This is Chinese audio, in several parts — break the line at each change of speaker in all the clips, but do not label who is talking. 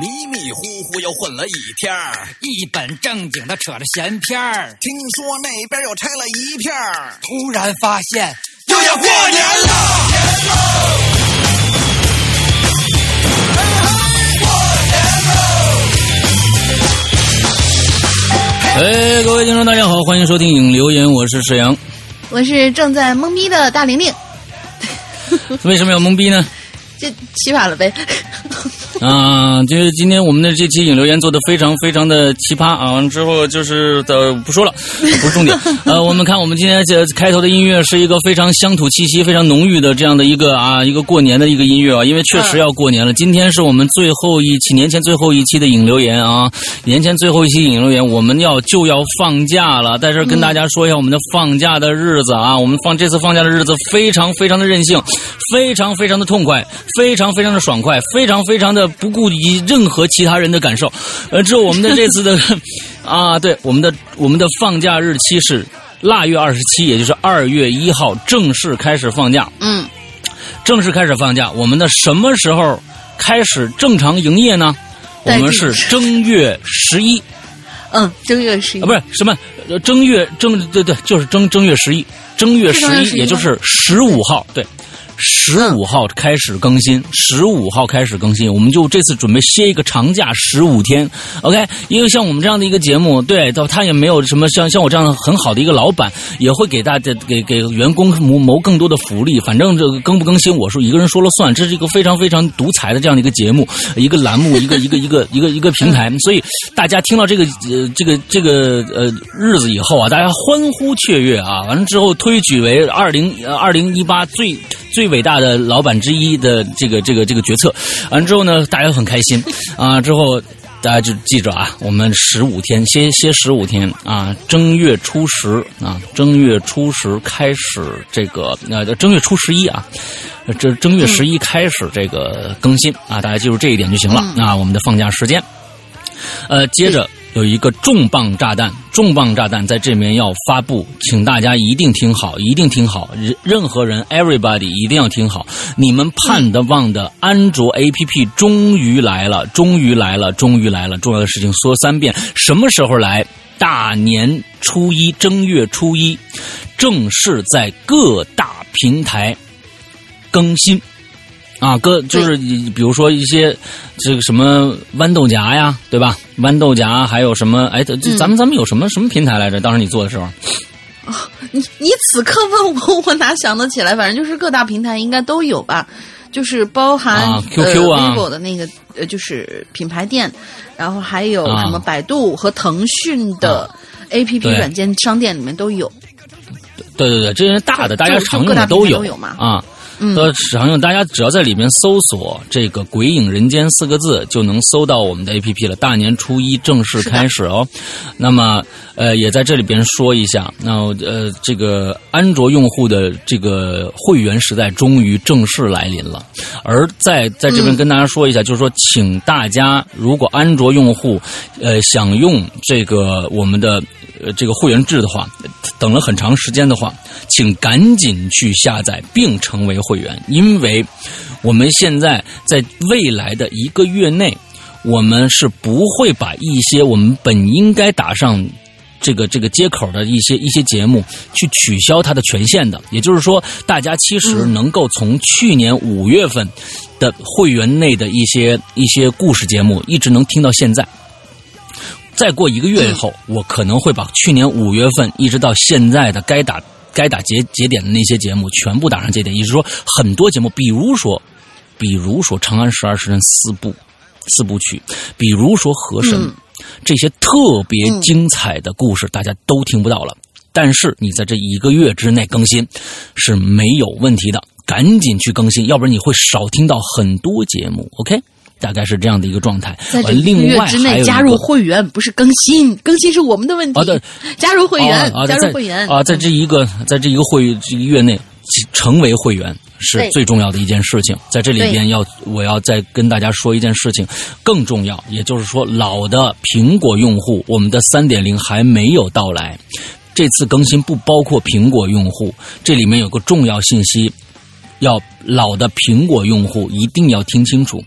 迷迷糊糊又混了一天儿，
一本正经的扯着闲篇儿。
听说那边又拆了一片儿，
突然发现
又要过年了。
哎，各位听众，大家好，欢迎收听影留言，我是沈阳。
我是正在懵逼的大玲玲，
为什么要懵逼呢？
这起晚了呗。
啊，就是今天我们的这期引流言做的非常非常的奇葩啊！完了之后就是的不说了，不是重点。呃，我们看我们今天这开头的音乐是一个非常乡土气息非常浓郁的这样的一个啊一个过年的一个音乐啊，因为确实要过年了。今天是我们最后一期年前最后一期的引流言啊，年前最后一期引流言，我们要就要放假了，在这儿跟大家说一下我们的放假的日子啊，我们放这次放假的日子非常非常的任性，非常非常的痛快，非常非常的爽快，非常非常的。不顾及任何其他人的感受，呃，之后我们的这次的 啊，对，我们的我们的放假日期是腊月二十七，也就是二月一号正式开始放假。
嗯，
正式开始放假，我们的什么时候开始正常营业呢？我们是正月十一。
嗯，正月十一
啊，不是什么正月正对对，就是正正月十一，正月十一，也就是十五号，对。十五号开始更新，十五号开始更新，我们就这次准备歇一个长假十五天，OK？因为像我们这样的一个节目，对，他也没有什么像像我这样很好的一个老板，也会给大家给给员工谋谋更多的福利。反正这个更不更新，我说一个人说了算，这是一个非常非常独裁的这样的一个节目，一个栏目，一个一个一个一个一个平台。所以大家听到这个呃这个这个呃日子以后啊，大家欢呼雀跃啊，完了之后推举为二零二零一八最。最伟大的老板之一的这个这个这个决策，完之后呢，大家很开心 啊。之后大家就记着啊，我们十五天歇歇十五天啊，正月初十啊，正月初十开始这个呃，正月初十一啊，这正月十一开始这个更新啊，大家记住这一点就行了啊。我们的放假时间，呃，接着。有一个重磅炸弹，重磅炸弹在这边要发布，请大家一定听好，一定听好，任任何人，everybody 一定要听好。你们盼的望的安卓 APP 终于来了，终于来了，终于来了！重要的事情说三遍，什么时候来？大年初一，正月初一，正式在各大平台更新。啊，哥，就是比如说一些这个什么豌豆荚呀，对吧？豌豆荚还有什么？哎，这咱们咱们有什么什么平台来着？当时你做的时候，
哦，你你此刻问我，我哪想得起来？反正就是各大平台应该都有吧，就是包含
QQ 啊
，vivo 的那个呃，就是品牌店，然后还有什么百度和腾讯的 APP 软件商店里面都有。
对对对，这些大的大家常用的
都
有
嘛
啊。呃，常用大家只要在里面搜索这个“鬼影人间”四个字，就能搜到我们的 APP 了。大年初一正式开始哦。那么，呃，也在这里边说一下，那呃，这个安卓用户的这个会员时代终于正式来临了。而在在这边跟大家说一下，就是说，请大家如果安卓用户呃想用这个我们的呃这个会员制的话，等了很长时间的话，请赶紧去下载并成为。会员，因为我们现在在未来的一个月内，我们是不会把一些我们本应该打上这个这个接口的一些一些节目去取消它的权限的。也就是说，大家其实能够从去年五月份的会员内的一些一些故事节目，一直能听到现在。再过一个月以后，我可能会把去年五月份一直到现在的该打。该打节节点的那些节目全部打上节点，也就是说，很多节目，比如说，比如说《长安十二时辰》四部四部曲，比如说《河神》，这些特别精彩的故事，大家都听不到了。但是你在这一个月之内更新是没有问题的，赶紧去更新，要不然你会少听到很多节目。OK。大概是这样的一个状态。
在这一个月之内加入会员，不是更新，更新是我们的问题。
啊，对，
加入会员，加入会员
啊，在这一个，在这一个会这个月内成为会员是最重要的一件事情。在这里边要，我要再跟大家说一件事情，更重要，也就是说，老的苹果用户，我们的三点零还没有到来。这次更新不包括苹果用户，这里面有个重要信息。要老的苹果用户一定要听清楚，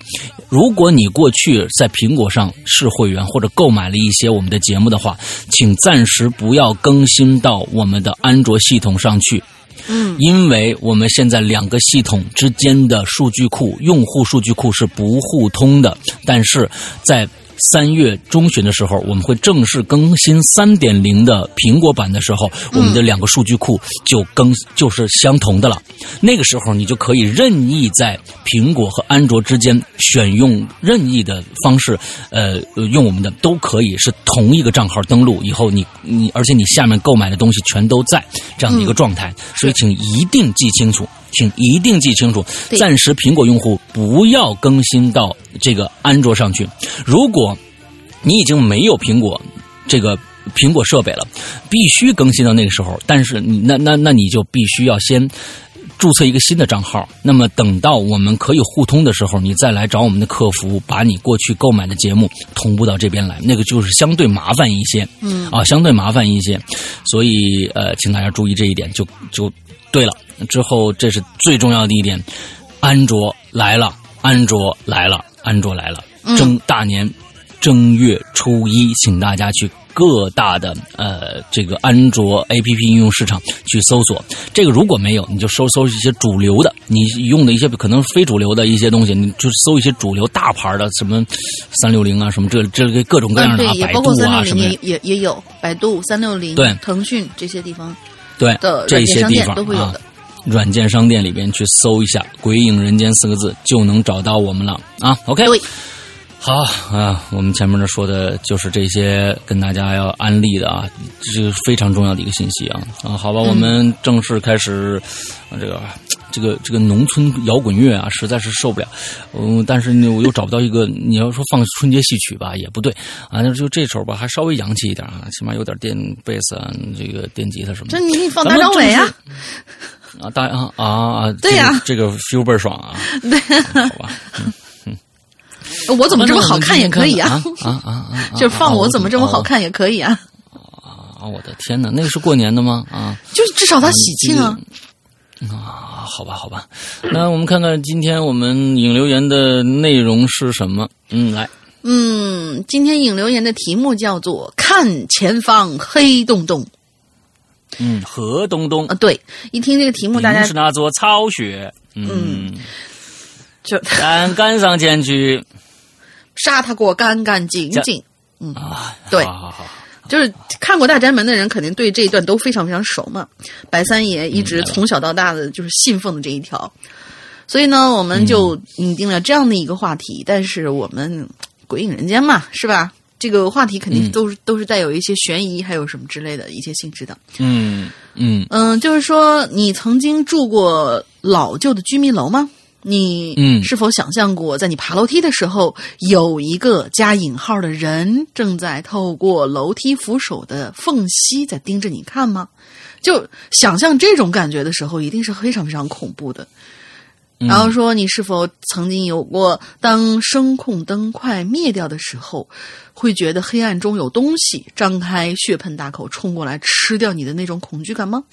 如果你过去在苹果上是会员或者购买了一些我们的节目的话，请暂时不要更新到我们的安卓系统上去。
嗯，
因为我们现在两个系统之间的数据库、用户数据库是不互通的，但是在三月中旬的时候，我们会正式更新三点零的苹果版的时候，我们的两个数据库就更就是相同的了。那个时候，你就可以任意在苹果和安卓之间选用任意的方式，呃，用我们的都可以是同一个账号登录。以后你你，而且你下面购买的东西全都在这样的一个状态，所以请一定记清楚。请一定记清楚，暂时苹果用户不要更新到这个安卓上去。如果你已经没有苹果这个苹果设备了，必须更新到那个时候。但是你那那那你就必须要先注册一个新的账号。那么等到我们可以互通的时候，你再来找我们的客服，把你过去购买的节目同步到这边来，那个就是相对麻烦一些。
嗯
啊，相对麻烦一些。所以呃，请大家注意这一点，就就对了。之后这是最重要的一点，安卓来了，安卓来了，安卓来了，正大年正月初一，请大家去各大的呃这个安卓 APP 应用市场去搜索。这个如果没有，你就搜搜一些主流的，你用的一些可能非主流的一些东西，你就搜一些主流大牌的，什么三六零啊，什么这这个各种各样
嗯，
的、啊百度啊什么的
也。也也有百度、三六零、
对
腾讯这些地方
对
的
这些地方啊
都会有的。，
软件商店里边去搜一下“鬼影人间”四个字，就能找到我们了啊。OK，
对，
好啊，我们前面呢说的就是这些跟大家要安利的啊，这是非常重要的一个信息啊啊。好吧，我们正式开始、啊、这个。这个这个农村摇滚乐啊，实在是受不了。嗯，但是呢，我又找不到一个。你要说放春节戏曲吧，也不对啊。就这首吧，还稍微洋气一点啊，起码有点电贝斯啊，这个电吉他什么的。
这你放大张伟啊，
啊，大啊啊啊！
对呀
这个、这个 feel 倍儿爽啊！对，好吧，
我怎么这么好看也可以
啊
啊，
啊啊！
就放我怎么这么好看也可以啊，
啊！我的天哪，那个是过年的吗？啊
就至少它喜庆啊。
啊，好吧，好吧。那我们看看今天我们引留言的内容是什么？嗯，来，
嗯，今天引留言的题目叫做“看前方黑洞洞
嗯，何东东”
啊，，对，一听这个题目，大家
是那座草穴，嗯，
就
敢赶上前去
杀他过干干净净。
啊！
对
好好好，
就是看过《大宅门》的人，肯定对这一段都非常非常熟嘛。白三爷一直从小到大的就是信奉的这一条，所以呢，我们就拟定了这样的一个话题。但是我们鬼影人间嘛，是吧？这个话题肯定都是、都是带有一些悬疑，还有什么之类的一些性质的。
嗯嗯
嗯，就是说，你曾经住过老旧的居民楼吗？你
嗯
是否想象过，在你爬楼梯的时候，有一个加引号的人正在透过楼梯扶手的缝隙在盯着你看吗？就想象这种感觉的时候，一定是非常非常恐怖的。然后说，你是否曾经有过，当声控灯快灭掉的时候，会觉得黑暗中有东西张开血盆大口冲过来吃掉你的那种恐惧感吗？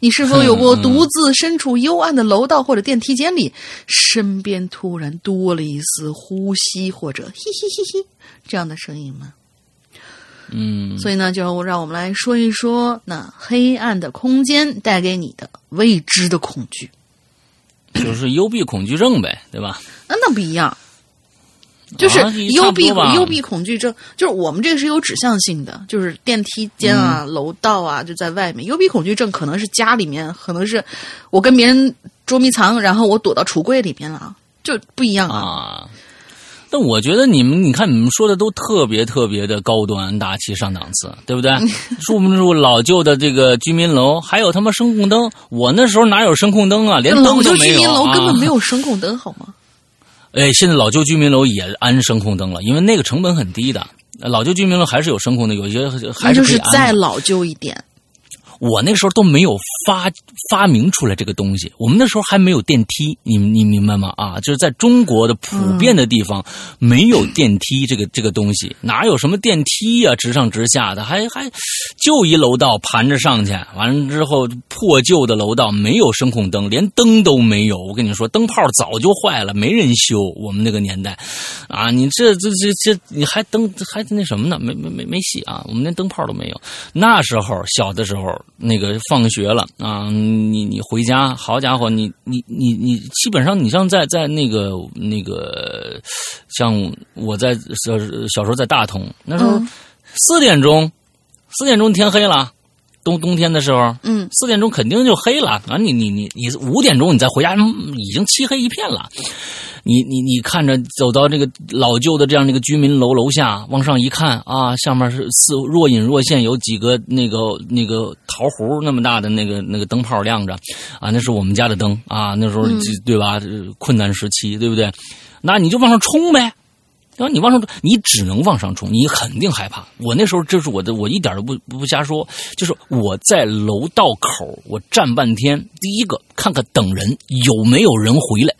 你是否有过独自身处幽暗的楼道或者电梯间里，身边突然多了一丝呼吸或者嘿嘿嘿嘿这样的声音吗？
嗯
所以呢，就让我们来说一说那黑暗的空间带给你的未知的恐惧。
就是幽闭恐惧症呗，对吧？
那，那不一样，就是幽闭、幽闭恐惧症，就是我们这个是有指向性的，就是电梯间啊、
嗯
楼道啊，就在外面。幽闭恐惧症可能是家里面，可能是我跟别人捉迷藏，然后我躲到橱柜里面了，就不一样啊。
啊。但我觉得你们，你看你们说的都特别特别的高端大气上档次，对不对？住不住老旧的这个居民楼，还有他妈声控灯，我那时候哪有声控灯啊？连灯都没有、啊。
居民楼根本没有 声控灯，好吗？
哎，现在老旧居民楼也安声控灯了，因为那个成本很低的。老旧居民楼还是有声控的，有一些还
是再老旧一点。
我那时候都没有发发明出来这个东西，我们那时候还没有电梯，你你明白吗？啊，就是在中国的普遍的地方、没有电梯这个这个东西，哪有什么电梯呀、直上直下的，还还就一楼道盘着上去，完了之后破旧的楼道没有声控灯，连灯都没有。我跟你说，灯泡早就坏了，没人修。我们那个年代，啊，你这这这这你还灯还那什么呢？没没没没戏啊！我们连灯泡都没有。那时候小的时候，那个放学了啊，你你回家，好家伙，你你你你，基本上你像在在那个那个，像我在小小时候在大同，那时候
嗯
四点钟，四点钟天黑了。冬冬天的时候，
嗯，
四点钟肯定就黑了啊！你你你你五点钟你再回家，嗯已经漆黑一片了。你你你看着走到这个老旧的这样的一个居民楼楼下，往上一看啊，下面是似若隐若现有几个那个那个桃核那么大的那个那个灯泡亮着啊，那是我们家的灯啊，那时候
嗯
对吧？困难时期对不对？那你就往上冲呗。然后你往上冲，你只能往上冲，你肯定害怕。我那时候这是我的，我一点都不不瞎说，就是我在楼道口，我站半天。第一个看看等人有没有人回来，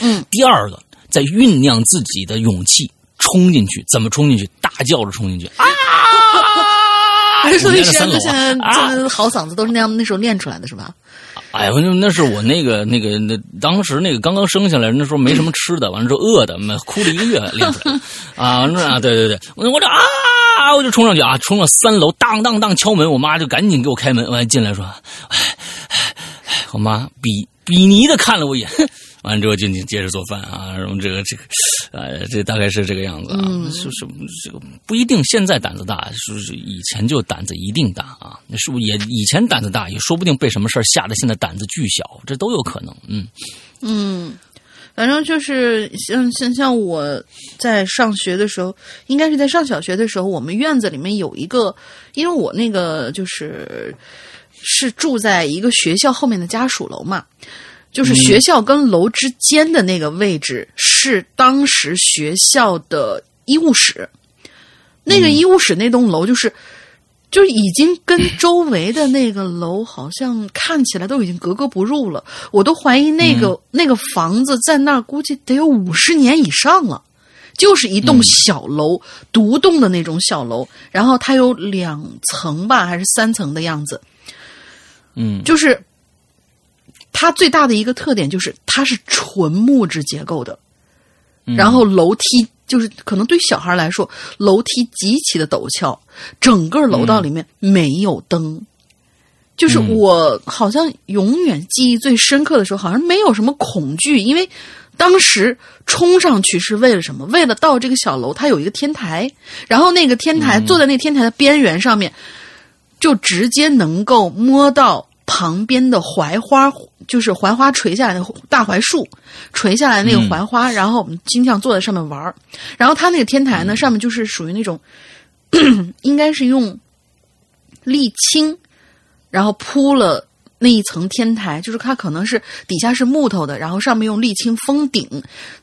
嗯，
第二个在酝酿自己的勇气，冲进去。怎么冲进去？大叫着冲进去啊！
还是说你现在好嗓子都是那样那时候练出来的是吧？
哎呀，那那是我那个那个那当时那个刚刚生下来，那时候没什么吃的，完了之后饿的，妈哭了一个月练出来的啊！完了啊，对对对，我我这啊，我就冲上去啊，冲到三楼，当当当敲门，我妈就赶紧给我开门，完了进来说，哎哎哎，我妈比比尼的看了我一眼。完了之后就你接着做饭啊，然后这个这个，呃，这大概是这个样子啊，就是这个不一定现在胆子大，是是以前就胆子一定大啊，是不是也以前胆子大，也说不定被什么事儿吓得现在胆子巨小，这都有可能，嗯。
嗯，反正就是像像像我在上学的时候，应该是在上小学的时候，我们院子里面有一个，因为我那个就是是住在一个学校后面的家属楼嘛。就是学校跟楼之间的那个位置是当时学校的医务室，那个医务室那栋楼就是。就是已经跟周围的那个楼好像看起来都已经格格不入了，我都怀疑那个、那个房子在那儿估计得有五十年以上了，就是一栋小楼，独栋的那种小楼，然后它有两层吧，还是三层的样子，
嗯。
就是它最大的一个特点就是它是纯木质结构的，然后楼梯就是可能对小孩来说，楼梯极其的陡峭，整个楼道里面没有灯。就是我好像永远记忆最深刻的时候，好像没有什么恐惧，因为当时冲上去是为了什么？为了到这个小楼，它有一个天台，然后那个天台、坐在那天台的边缘上面，就直接能够摸到旁边的槐花，就是槐花垂下来的大槐树，垂下来那个槐花，然后我们经常坐在上面玩儿。然后它那个天台呢，上面就是属于那种，应该是用沥青，然后铺了。那一层天台，就是它可能是底下是木头的，然后上面用沥青封顶，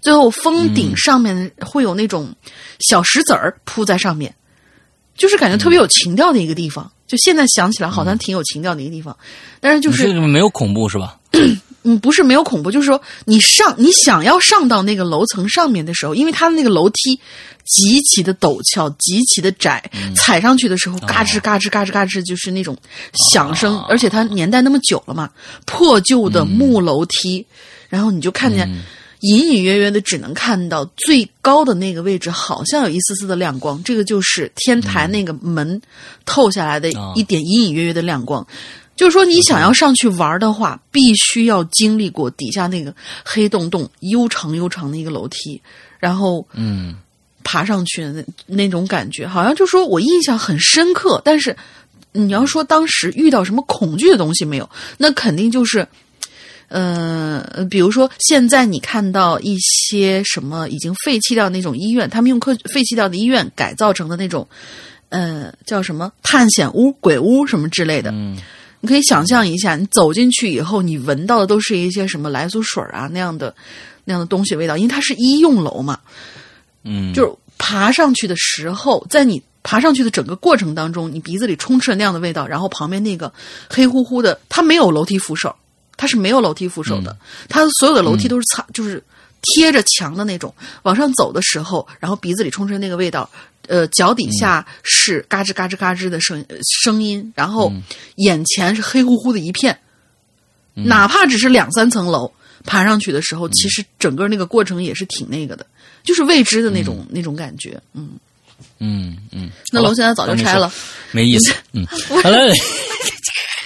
最后封顶上面会有那种小石子儿铺在上面，就是感觉特别有情调的一个地方。就现在想起来，好像挺有情调的一个地方，但是就是
这个没有恐怖是吧？
嗯，不是没有恐怖，就是说你上你想要上到那个楼层上面的时候，因为它的那个楼梯极其的陡峭，极其的窄，踩上去的时候嘎吱嘎吱嘎吱嘎吱，就是那种响声，而且它年代那么久了嘛，破旧的木楼梯，然后你就看见。隐隐约约的，只能看到最高的那个位置，好像有一丝丝的亮光。这个就是天台那个门透下来的一点隐隐约约的亮光。就是说，你想要上去玩的话，必须要经历过底下那个黑洞洞、悠长悠长的一个楼梯，然后
嗯
爬上去的那那种感觉，好像就说我印象很深刻。但是你要说当时遇到什么恐惧的东西没有，那肯定就是。呃，比如说现在你看到一些什么已经废弃掉那种医院，他们用科废弃掉的医院改造成的那种，呃，叫什么探险屋、鬼屋什么之类的。
嗯
你可以想象一下，你走进去以后，你闻到的都是一些什么来苏水啊那样的那样的东西味道，因为它是医用楼嘛。
嗯，
就是爬上去的时候，在你爬上去的整个过程当中，你鼻子里充斥着那样的味道，然后旁边那个黑乎乎的，它没有楼梯扶手，它是没有楼梯扶手的，它所有的楼梯都是擦，就是贴着墙的那种。往上走的时候，然后鼻子里充斥着那个味道，呃，脚底下是嘎吱嘎吱嘎吱的声呃声音，然后眼前是黑乎乎的一片，哪怕只是两三层楼。爬上去的时候，其实整个那个过程也是挺那个的，就是未知的那种、那种感觉。嗯，
嗯嗯，
那楼现在早就拆了，
没意思。嗯，好了，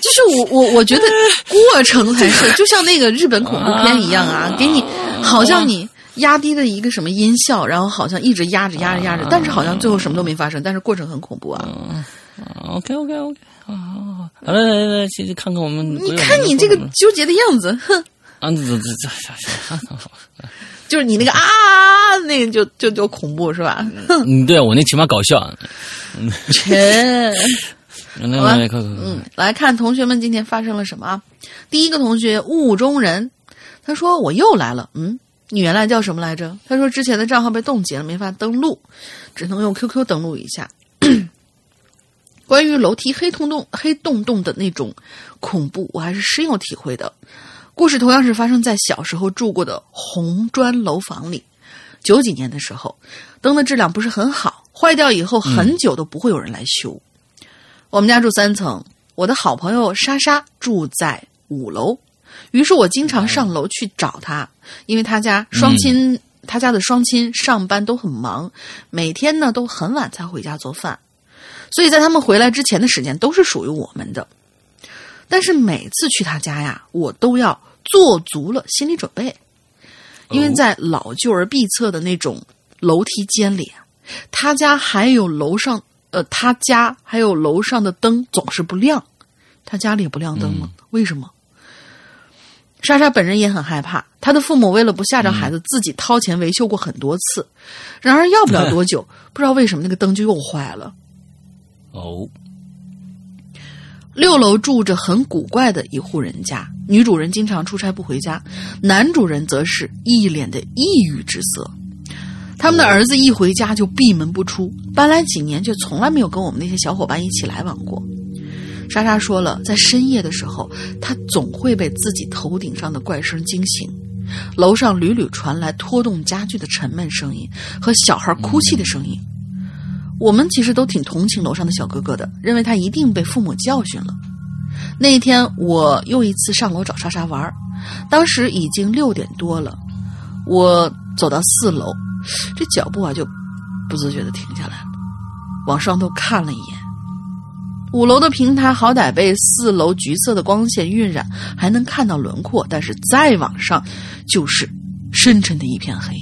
就是我我我觉得过程才是，就像那个日本恐怖片一样啊，给你好像你压低的一个什么音效，然后好像一直压着压着压着，但是好像最后什么都没发生，但是过程很恐怖啊。
OK OK OK，啊，好了，来来来，去去看看我们。
你看你这个纠结的样子，哼，
啊，这这这这，
就是你那个啊，那个就就就恐怖是吧？
嗯，对我那起码搞笑。
切。
来来来，快快快！
嗯，来看同学们今天发生了什么啊？第一个同学雾中人，他说我又来了。嗯，你原来叫什么来着？他说之前的账号被冻结了，没法登录，只能用 QQ 登录一下。关于楼梯黑洞洞、黑洞洞的那种恐怖，我还是深有体会的。故事同样是发生在小时候住过的红砖楼房里。九几年的时候，灯的质量不是很好，坏掉以后很久都不会有人来修。我们家住三层，我的好朋友莎莎住在五楼，于是我经常上楼去找她，因为她家双亲，她家的双亲上班都很忙，每天呢都很晚才回家做饭，所以在他们回来之前的时间都是属于我们的。但是每次去他家呀，我都要做足了心理准备，因为在老旧而闭塞的那种楼梯间里，他家还有楼上。呃，他家还有楼上的灯总是不亮，他家里也不亮灯吗？为什么？莎莎本人也很害怕，她的父母为了不吓着孩子，自己掏钱维修过很多次。然而要不了多久，不知道为什么那个灯就又坏了。
哦，
六楼住着很古怪的一户人家，女主人经常出差不回家，男主人则是一脸的抑郁之色。他们的儿子一回家就闭门不出，搬来几年却从来没有跟我们那些小伙伴一起来往过。莎莎说了，在深夜的时候，她总会被自己头顶上的怪声惊醒，楼上屡屡传来拖动家具的沉闷声音和小孩哭泣的声音。我们其实都挺同情楼上的小哥哥的，认为他一定被父母教训了。那一天，我又一次上楼找莎莎玩，当时已经六点多了，我走到四楼。这脚步啊，就不自觉的停下来了，往上头看了一眼。五楼的平台好歹被四楼橘色的光线晕染，还能看到轮廓，但是再往上就是深沉的一片黑，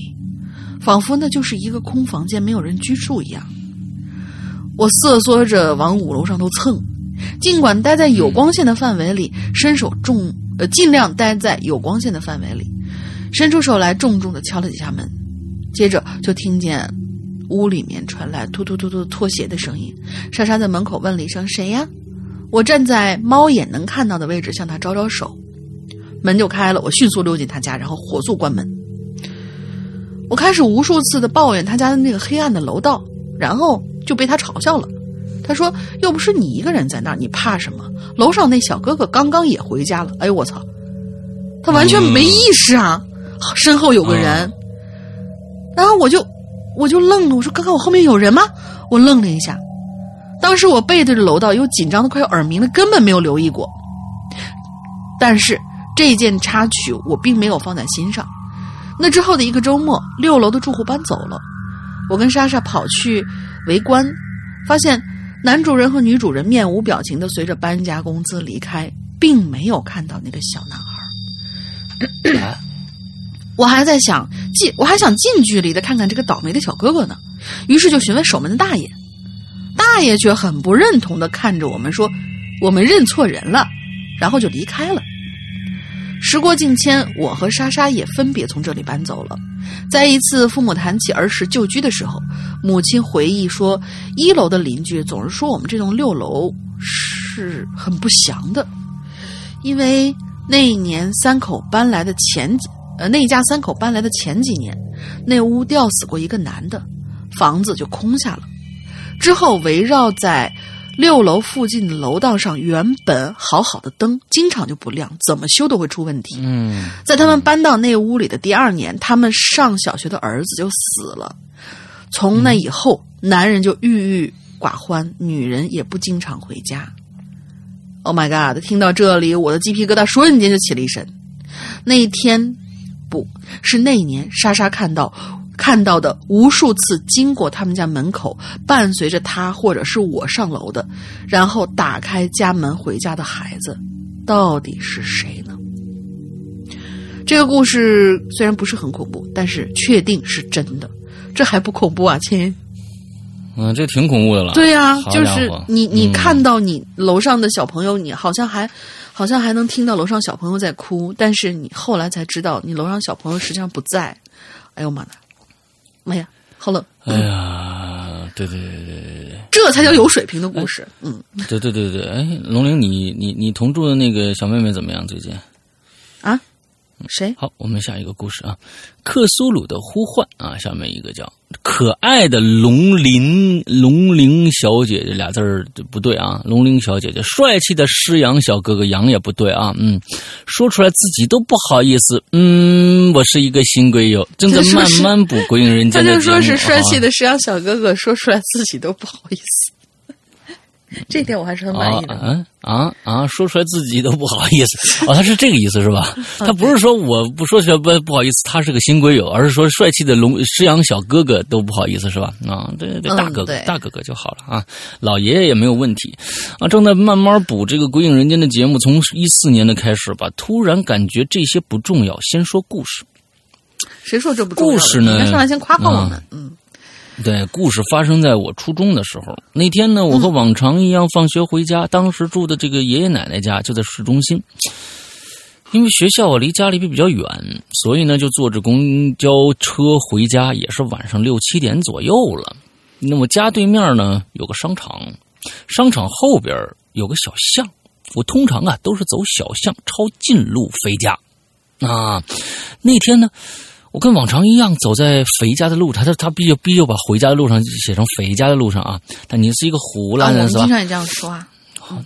仿佛那就是一个空房间，没有人居住一样。我瑟缩着往五楼上头蹭，尽管待在有光线的范围里，伸手重呃尽量待在有光线的范围里，伸出手来重重的敲了几下门。接着就听见屋里面传来突突突突拖鞋的声音。莎莎在门口问了一声：“谁呀？”我站在猫眼能看到的位置，向她招招手，门就开了。我迅速溜进他家，然后火速关门。我开始无数次的抱怨他家的那个黑暗的楼道，然后就被他嘲笑了。他说：“又不是你一个人在那儿，你怕什么？楼上那小哥哥刚刚也回家了。”哎呦我操！他完全没意识啊！身后有个人。然后我就，我就愣了。我说：“刚刚我后面有人吗？”我愣了一下。当时我背对着楼道，又紧张的快要耳鸣了，根本没有留意过。但是这件插曲我并没有放在心上。那之后的一个周末，六楼的住户搬走了，我跟莎莎跑去围观，发现男主人和女主人面无表情的随着搬家公司离开，并没有看到那个小男孩。我还在想近，我还想近距离的看看这个倒霉的小哥哥呢，于是就询问守门的大爷，大爷却很不认同的看着我们说：“我们认错人了。”然后就离开了。时过境迁，我和莎莎也分别从这里搬走了。在一次父母谈起儿时旧居的时候，母亲回忆说，一楼的邻居总是说我们这栋六楼是很不祥的，因为那一年三口搬来的前几。呃，那一家三口搬来的前几年，那屋吊死过一个男的，房子就空下了。之后围绕在六楼附近的楼道上，原本好好的灯经常就不亮，怎么修都会出问题。
嗯
在他们搬到那屋里的第二年，他们上小学的儿子就死了。从那以后，男人就郁郁寡欢，女人也不经常回家。Oh my god！听到这里，我的鸡皮疙瘩瞬间就起了一身。那一天，不是那一年，莎莎看到看到的无数次经过他们家门口，伴随着他或者是我上楼的，然后打开家门回家的孩子，到底是谁呢？这个故事虽然不是很恐怖，但是确定是真的，这还不恐怖啊，亲？
嗯，这挺恐怖的了。
对呀、
好
就是你你
嗯
看到你楼上的小朋友，你好像还好像还能听到楼上小朋友在哭，但是你后来才知道，你楼上小朋友实际上不在。哎呦妈的，妈呀，好冷！
哎呀，对对对对对对。
这才叫有水平的故事。嗯，
对对对对，哎，龙玲，你你你同住的那个小妹妹怎么样？最近？
啊，谁？
好，我们下一个故事啊，克苏鲁的呼唤啊，下面一个叫可爱的龙鳞龙鳞小姐姐俩字儿不对啊，龙鳞小姐姐，帅气的狮羊小哥哥羊也不对啊，嗯，说出来自己都不好意思，嗯，我是一个新龟友，正在慢慢补归隐人
他就
间的他就，
说是帅气
啊。
的狮羊小哥哥，说出来自己都不好意思。这点我还是很满意的。
啊啊啊！说出来自己都不好意思哦，他是这个意思是吧？他不是说我不说出来不不好意思，他是个新龟友，而是说帅气的龙狮阳小哥哥都不好意思是吧？啊，对对，
嗯
大哥哥、
对
大哥哥就好了啊，老爷爷也没有问题啊。正在慢慢补这个《鬼影人间》的节目，从一四年的开始吧，突然感觉这些不重要，先说故事。
谁说这不重要？
故事呢
上来先夸夸我们。嗯，
对，故事发生在我初中的时候。那天呢，我和往常一样放学回家，当时住的这个爷爷奶奶家就在市中心。因为学校啊离家里比较远，所以呢就坐着公交车回家，也是晚上六七点左右了。那么家对面呢有个商场，商场后边有个小巷。我通常啊都是走小巷抄近路回家。啊，那天呢，我跟往常一样走在回家的路上，他他必须必须把回家的路上写成回家的路上啊。但你是一个湖南人是吧
们经？常也这样说啊。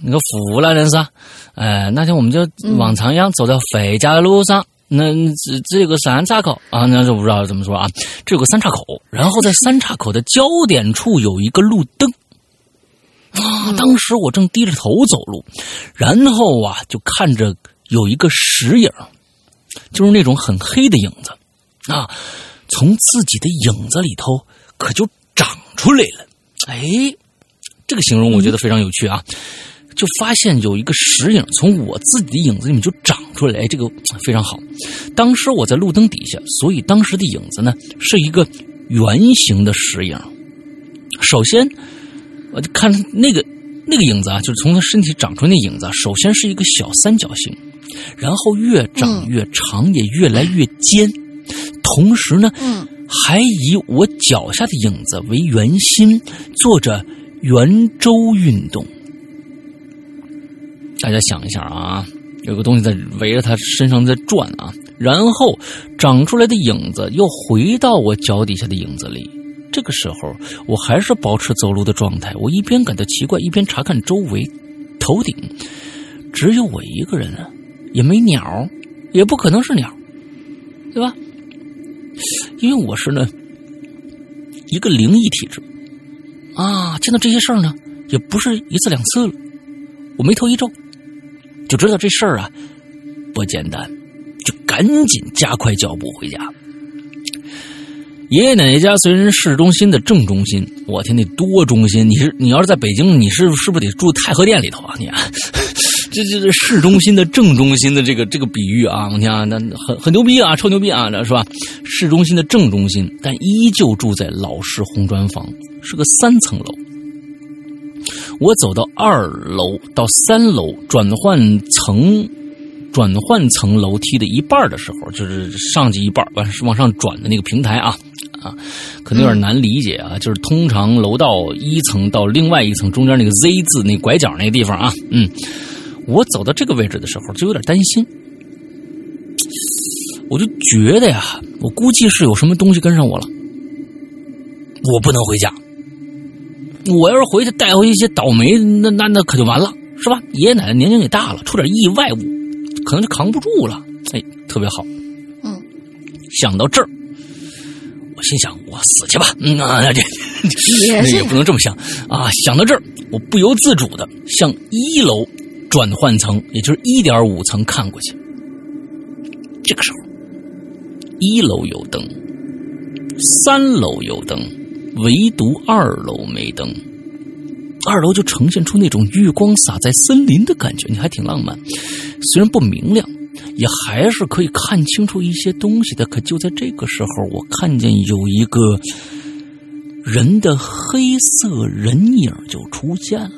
你个湖南人是吧？哎，那天我们就往常一样走在回家的路上。那这这有个三岔口啊，那就不知道怎么说啊。这有个三岔口，然后在三岔口的交点处有一个路灯。啊，当时我正低着头走路，然后啊，就看着有一个石影，就是那种很黑的影子啊，从自己的影子里头可就长出来了。哎，这个形容我觉得非常有趣啊。就发现有一个石影从我自己的影子里面就长出来，哎，这个非常好。当时我在路灯底下，所以当时的影子呢是一个圆形的石影。首先，我就看那个那个影子啊，就是从他身体长出那影子啊，首先是一个小三角形，然后越长越长，也越来越尖。同时呢，
嗯，
还以我脚下的影子为圆心，做着圆周运动。大家想一下啊，有个东西在围着他身上在转啊，然后长出来的影子又回到我脚底下的影子里。这个时候，我还是保持走路的状态，我一边感到奇怪，一边查看周围。头顶只有我一个人啊，也没鸟，也不可能是鸟，对吧？因为我是呢一个灵异体质啊，见到这些事儿呢，也不是一次两次了。我眉头一皱，就知道这事儿啊不简单，就赶紧加快脚步回家。爷爷奶奶家虽然市中心的正中心，我天，那多中心！你是你要是在北京，你是是不是得住太和殿里头啊？你啊，这这这市中心的正中心的这个这个比喻啊，我天啊，那很很牛逼啊，臭牛逼啊，这是吧？市中心的正中心，但依旧住在老式红砖房，是个三层楼。我走到二楼到三楼转换层。转换层楼梯的一半的时候，就是上去一半往往上转的那个平台啊啊，可能有点难理解啊。就是通常楼道一层到另外一层中间那个 Z 字那拐角那个地方啊，嗯，我走到这个位置的时候就有点担心，我就觉得呀，我估计是有什么东西跟上我了，我不能回家。我要是回去带回一些倒霉，那那那可就完了，是吧？爷爷奶奶年龄也大了，出点意外物，可能就扛不住了。哎，特别好。
嗯，
想到这儿，我心想，我死去吧。嗯啊，这
也是
也不能这么想啊。想到这儿，我不由自主的向一楼转换层，也就是一点五层看过去。这个时候，一楼有灯，三楼有灯，唯独二楼没灯。二楼就呈现出那种月光洒在森林的感觉，你还挺浪漫。虽然不明亮，也还是可以看清楚一些东西的。可就在这个时候，我看见有一个人的黑色人影就出现了。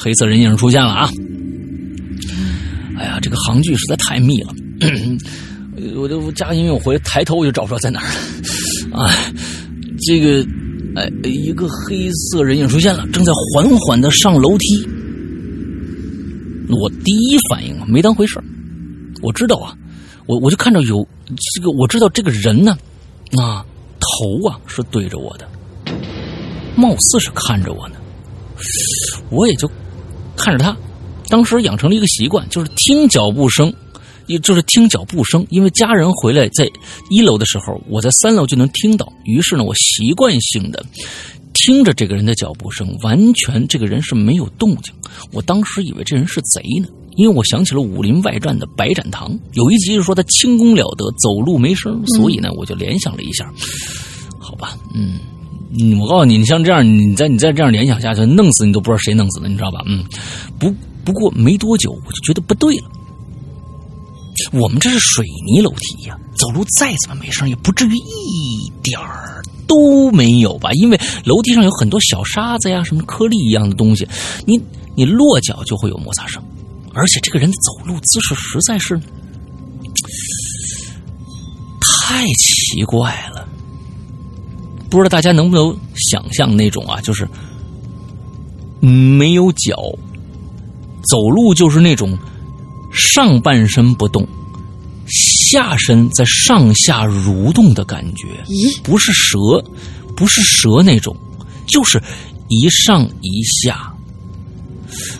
黑色人影出现了啊！哎呀，这个行距实在太密了。我就加个音乐，回来抬头我就找不着在哪儿了。哎，这个，哎，一个黑色人影出现了，正在缓缓的上楼梯。我第一反应啊，没当回事我知道啊，我我就看到有这个，我知道这个人呢，啊，头啊是对着我的，貌似是看着我呢。我也就看着他。当时养成了一个习惯，就是听脚步声，也就是听脚步声，因为家人回来在一楼的时候，我在三楼就能听到。于是呢，我习惯性的听着这个人的脚步声，完全这个人是没有动静。我当时以为这人是贼呢，因为我想起了《武林外传》的白展堂，有一集是说他轻功了得，走路没声，所以呢，我就联想了一下。好吧，嗯。嗯，我告诉你，你像这样，你再你再这样联想下去，弄死你都不知道谁弄死的，你知道吧？嗯，不不过没多久，我就觉得不对了。我们这是水泥楼梯呀，走路再怎么没声，也不至于一点儿都没有吧？因为楼梯上有很多小沙子呀，什么颗粒一样的东西，你你落脚就会有摩擦声。而且这个人走路姿势实在是太奇怪了。不知道大家能不能想象那种啊，就是没有脚，走路就是那种上半身不动，下身在上下蠕动的感觉。
咦，
不是蛇，不是蛇那种，就是一上一下。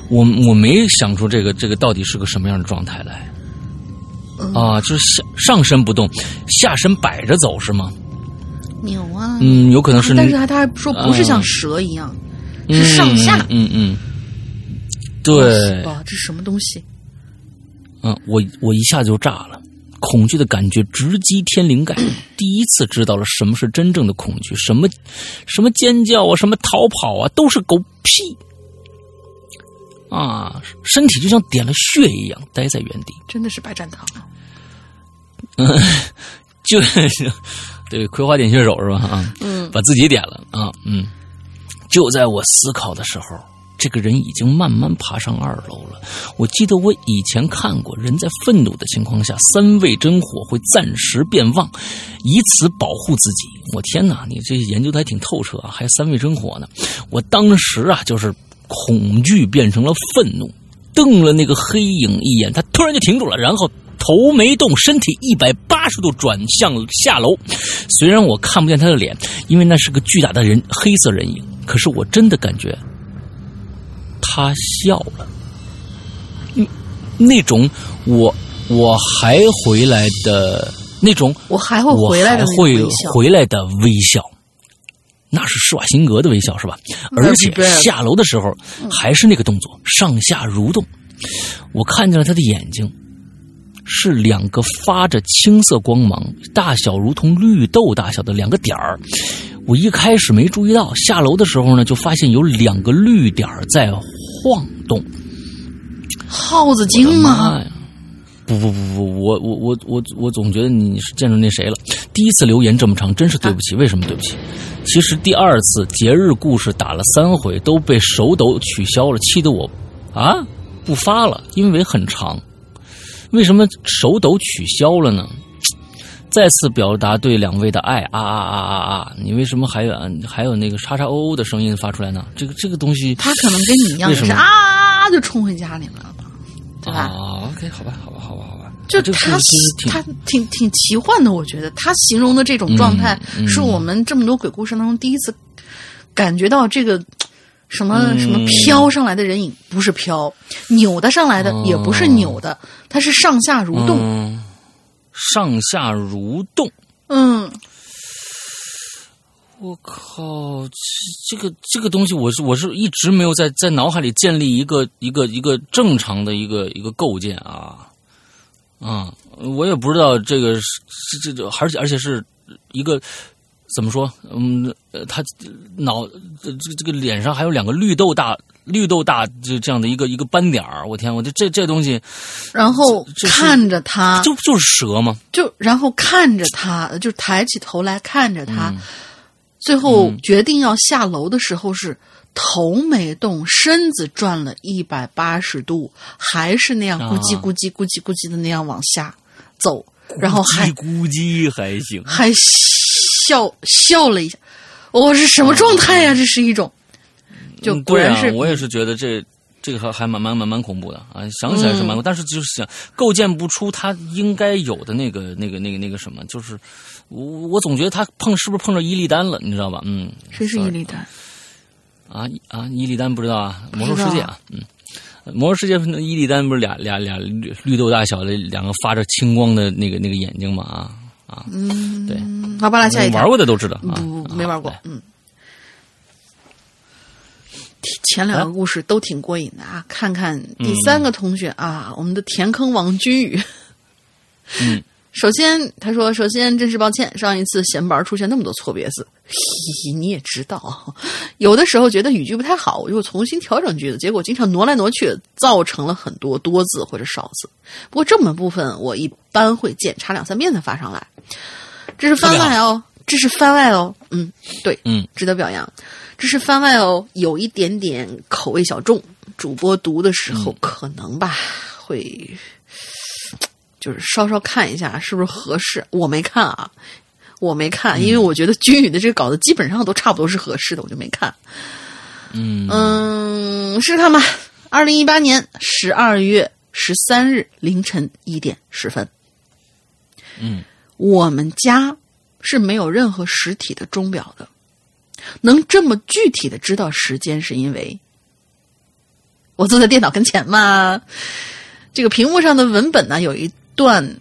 我我没想出这个这个到底是个什么样的状态来。啊，就是下上身不动，下身摆着走是吗？
有啊，
嗯，有可能是，
但是他他还说不是像蛇一样，是上下，
嗯嗯，对，
哇，这是什么东西？
嗯，我我一下就炸了，恐惧的感觉直击天灵盖，第一次知道了什么是真正的恐惧，什么什么尖叫啊，什么逃跑啊，都是狗屁。啊！身体就像点了穴一样，待在原地，
真的是白展堂，
嗯，就是。对，葵花点穴手是吧？啊，
嗯，
把自己点了啊，嗯。就在我思考的时候，这个人已经慢慢爬上二楼了。我记得我以前看过，人在愤怒的情况下，三味真火会暂时变旺，以此保护自己。我天哪，你这研究的还挺透彻啊，还三味真火呢。我当时啊，就是恐惧变成了愤怒，瞪了那个黑影一眼，他突然就停住了，然后。头没动，身体一百八十度转向下楼。虽然我看不见他的脸，因为那是个巨大的人黑色人影，可是我真的感觉他笑了。嗯，那种我我还回来的那种，
我还会回来的
会回来的微笑，那是施瓦辛格的微笑是吧？而且下楼的时候还是那个动作，上下蠕动。我看见了他的眼睛。是两个发着青色光芒、大小如同绿豆大小的两个点儿。我一开始没注意到，下楼的时候呢，就发现有两个绿点儿在晃动。
耗子精吗？
不不不不，我我我我我总觉得你是见着那谁了。第一次留言这么长，真是对不起。为什么对不起？其实第二次节日故事打了三回都被手抖取消了，气得我啊不发了，因为很长。为什么手抖取消了呢？再次表达对两位的爱啊啊啊啊啊！你为什么还有还有那个叉叉哦哦的声音发出来呢？这个这个东西，
他可能跟你一样，是啊啊啊就冲回家里了？对吧？
啊，OK，好吧，好吧，好吧，好吧。
就他他挺挺奇幻的，我觉得他形容的这种状态，
嗯嗯
是我们这么多鬼故事当中第一次感觉到这个什么、
嗯
什么飘上来的人影不是飘，扭的上来的
哦
也不是扭的，它是上下蠕动。
嗯，上下蠕动。
嗯
我靠，这这个这个东西，我是我是一直没有在在脑海里建立一个一个一个正常的一个一个构建啊啊！我也不知道这个是是这这，而且而且是一个怎么说？嗯，呃他脑这这这个脸上还有两个绿豆大绿豆大这这样的一个一个斑点儿，我天，我这这这东西
然后看着他，
就就是蛇吗？
就然后看着他，就抬起头来看着他，
嗯
最后决定要下楼的时候是头没动，身子转了一百八十度，还是那样
啊
咕叽咕叽咕叽咕叽的那样往下走，然后还
咕叽还行，
还笑笑了一下。我、是什么状态呀、这是一种，就果然是、，
我也是觉得这这个还还蛮蛮蛮蛮恐怖的啊！想起来是蛮，
嗯
但是就是想构建不出他应该有的那个那个那个那个什么，就是我我总觉得他碰是不是碰着伊利丹了，你知道吧？嗯，
谁是伊利丹？
啊啊！伊利丹不知道啊，魔兽世界啊，嗯。魔兽世界伊利丹不是俩俩俩绿绿豆大小的两个发着青光的那个那个眼睛嘛？啊啊，
嗯，
对，
好吧，来下一条
玩。过的都知道啊，
不
啊
没玩过，嗯。前两个故事都挺过瘾的啊！看看第三个同学啊，我们的填坑王君宇。
嗯，
首先他说，首先真是抱歉，上一次闲班出现那么多错别字，嘿嘿，你也知道，有的时候觉得语句不太好，我就重新调整句子，结果经常挪来挪去，造成了很多多字或者少字。不过这么部分我一般会检查两三遍再发上来。这是番外哦，这是番外哦，嗯，对，
嗯，
值得表扬。这是番外哦，有一点点口味小众，主播读的时候可能吧、会，就是稍稍看一下是不是合适。我没看啊，我没看，因为我觉得君宇的这个稿子基本上都差不多是合适的，我就没看。
嗯
嗯，试试看吧。二零一八年十二月十三日凌晨一点十分，
嗯
我们家是没有任何实体的钟表的，能这么具体的知道时间，是因为我坐在电脑跟前嘛。这个屏幕上的文本呢，有一段，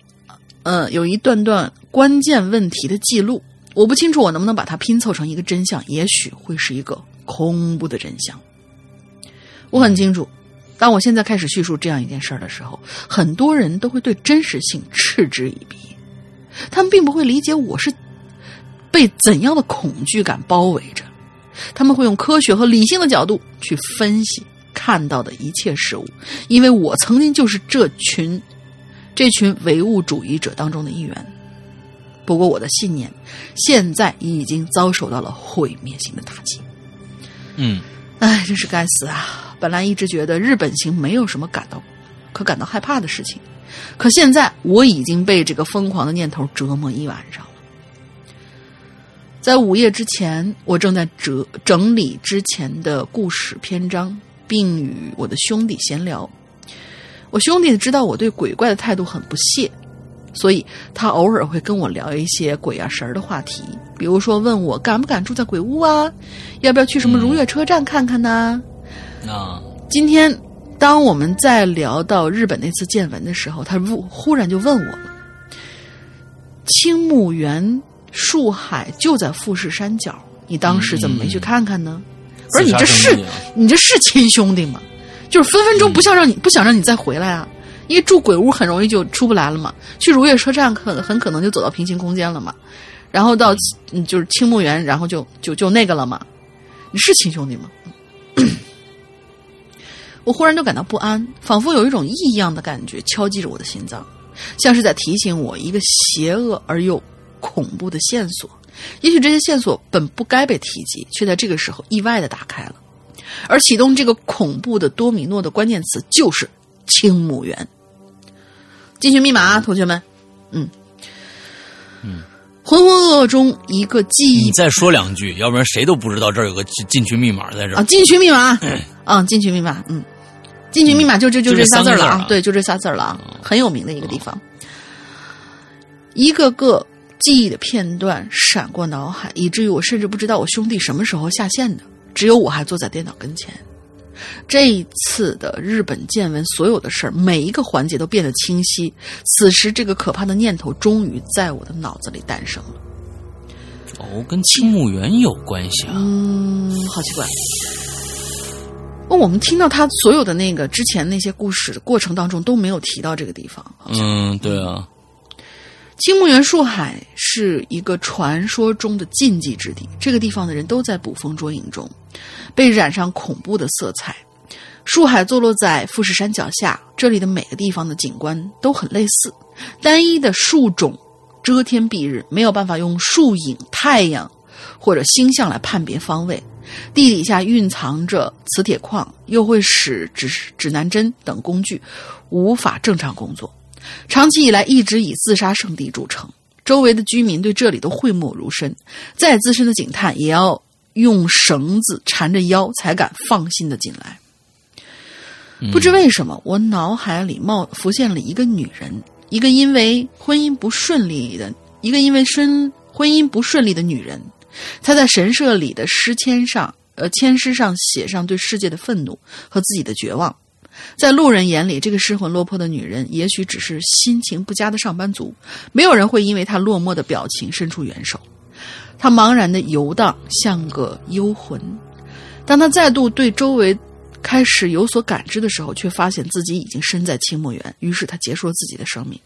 呃，有一段段关键问题的记录。我不清楚我能不能把它拼凑成一个真相，也许会是一个恐怖的真相。我很清楚，当我现在开始叙述这样一件事儿的时候，很多人都会对真实性嗤之以鼻。他们并不会理解我是被怎样的恐惧感包围着，他们会用科学和理性的角度去分析看到的一切事物，因为我曾经就是这群这群唯物主义者当中的一员。不过我的信念现在已经遭受到了毁灭性的打击。
嗯
哎，真是该死啊！本来一直觉得日本行没有什么感到可感到害怕的事情，可现在我已经被这个疯狂的念头折磨一晚上了。在午夜之前，我正在折整理之前的故事篇章，并与我的兄弟闲聊。我兄弟知道我对鬼怪的态度很不屑，所以他偶尔会跟我聊一些鬼啊神儿的话题，比如说问我敢不敢住在鬼屋啊，要不要去什么如月车站看看呢？
啊
今天，当我们在聊到日本那次见闻的时候，他忽忽然就问我了：“青木原树海就在富士山脚，你当时怎么没去看看呢？”不是你这是
啊
你这是亲兄弟吗？就是分分钟不想让你、不想让你再回来啊！因为住鬼屋很容易就出不来了嘛，去如月车站可很可能就走到平行空间了嘛，然后到嗯就是青木园，然后就就就那个了嘛。你是亲兄弟吗？我忽然就感到不安，仿佛有一种异样的感觉敲击着我的心脏，像是在提醒我一个邪恶而又恐怖的线索。也许这些线索本不该被提及，却在这个时候意外的打开了。而启动这个恐怖的多米诺的关键词就是青木园。进群密码啊，同学们，嗯嗯，浑浑噩噩中一个记忆
你再说两句，要不然谁都不知道这儿有个进进群密码在这儿。
啊，进群密码嗯，进群密码，嗯，进群密码就这就
就这
这仨字儿了
啊，
啊对，就这仨字儿了啊，很有名的一个地方。一个个记忆的片段闪过脑海，以至于我甚至不知道我兄弟什么时候下线的，只有我还坐在电脑跟前。这一次的日本见闻，所有的事儿，每一个环节都变得清晰。此时，这个可怕的念头终于在我的脑子里诞生了。
哦，跟青木原有关系啊。
嗯，好奇怪。哦，我们听到他所有的那个之前那些故事的过程当中都没有提到这个地方。
嗯，对啊，
青木原树海是一个传说中的禁忌之地，这个地方的人都在捕风捉影中，被染上恐怖的色彩。树海坐落在富士山脚下，这里的每个地方的景观都很类似，单一的树种遮天蔽日，没有办法用树影、太阳或者星象来判别方位。地底下蕴藏着磁铁矿，又会使指指南针等工具无法正常工作。长期以来一直以自杀圣地著称，周围的居民对这里都讳莫如深。再资深的警探也要用绳子缠着腰才敢放心的进来。不知为什么，我脑海里冒浮现了一个女人，一个因为婚姻不顺利的，一个因为婚婚姻不顺利的女人。她在神社里的诗签上，呃，签诗上写上对世界的愤怒和自己的绝望。在路人眼里，这个失魂落魄的女人也许只是心情不佳的上班族，没有人会因为她落寞的表情伸出援手。她茫然的游荡，像个幽魂。当她再度对周围开始有所感知的时候，却发现自己已经身在清末园，于是她结束了自己的生命。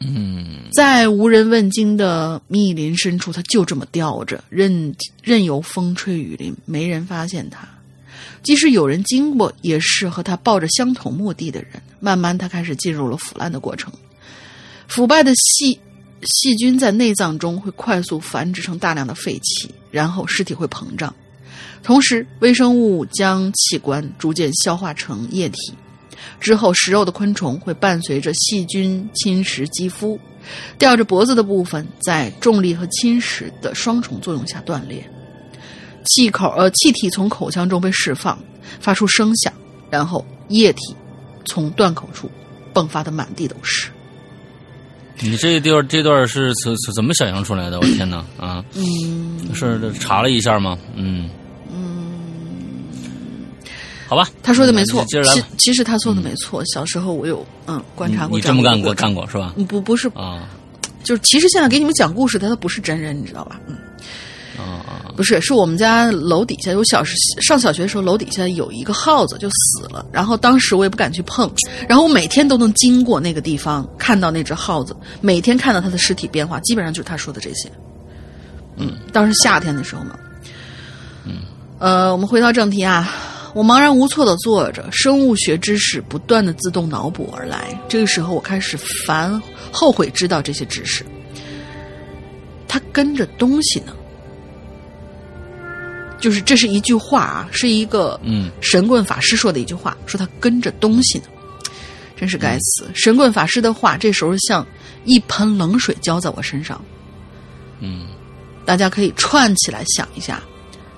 嗯，
在无人问津的密林深处，他就这么吊着，任任由风吹雨淋，没人发现他。即使有人经过，也是和他抱着相同目的的人。慢慢，他开始进入了腐烂的过程。腐败的细细菌在内脏中会快速繁殖成大量的废气，然后尸体会膨胀，同时微生物将器官逐渐消化成液体。之后，食肉的昆虫会伴随着细菌侵蚀肌肤，吊着脖子的部分在重力和侵蚀的双重作用下断裂，气口呃气体从口腔中被释放，发出声响，然后液体从断口处迸发的满地都是。
你这段这段是怎怎怎么想象出来的？我天哪啊！
嗯，
是查了一下吗？嗯
嗯，
好吧，
他说的没错其
吧。
其实他说的没错。小时候我有嗯观察过
你这么干过
过
干过是吧？
嗯不不是，
啊
就是其实现在给你们讲故事，他都不是真人，你知道吧？嗯。
啊啊！
不是，是我们家楼底下有小时上小学的时候，楼底下有一个耗子就死了，然后当时我也不敢去碰，然后我每天都能经过那个地方看到那只耗子，每天看到它的尸体变化，基本上就是他说的这些。嗯，当时夏天的时候嘛。嗯，呃，我们回到正题啊，我茫然无措的坐着，生物学知识不断的自动脑补而来。这个时候，我开始烦，后悔知道这些知识。它跟着东西呢。就是这是一句话啊，是一个
嗯
神棍法师说的一句话，说他跟着东西呢，真是该死！神棍法师的话，这时候像一盆冷水浇在我身上。
嗯
大家可以串起来想一下，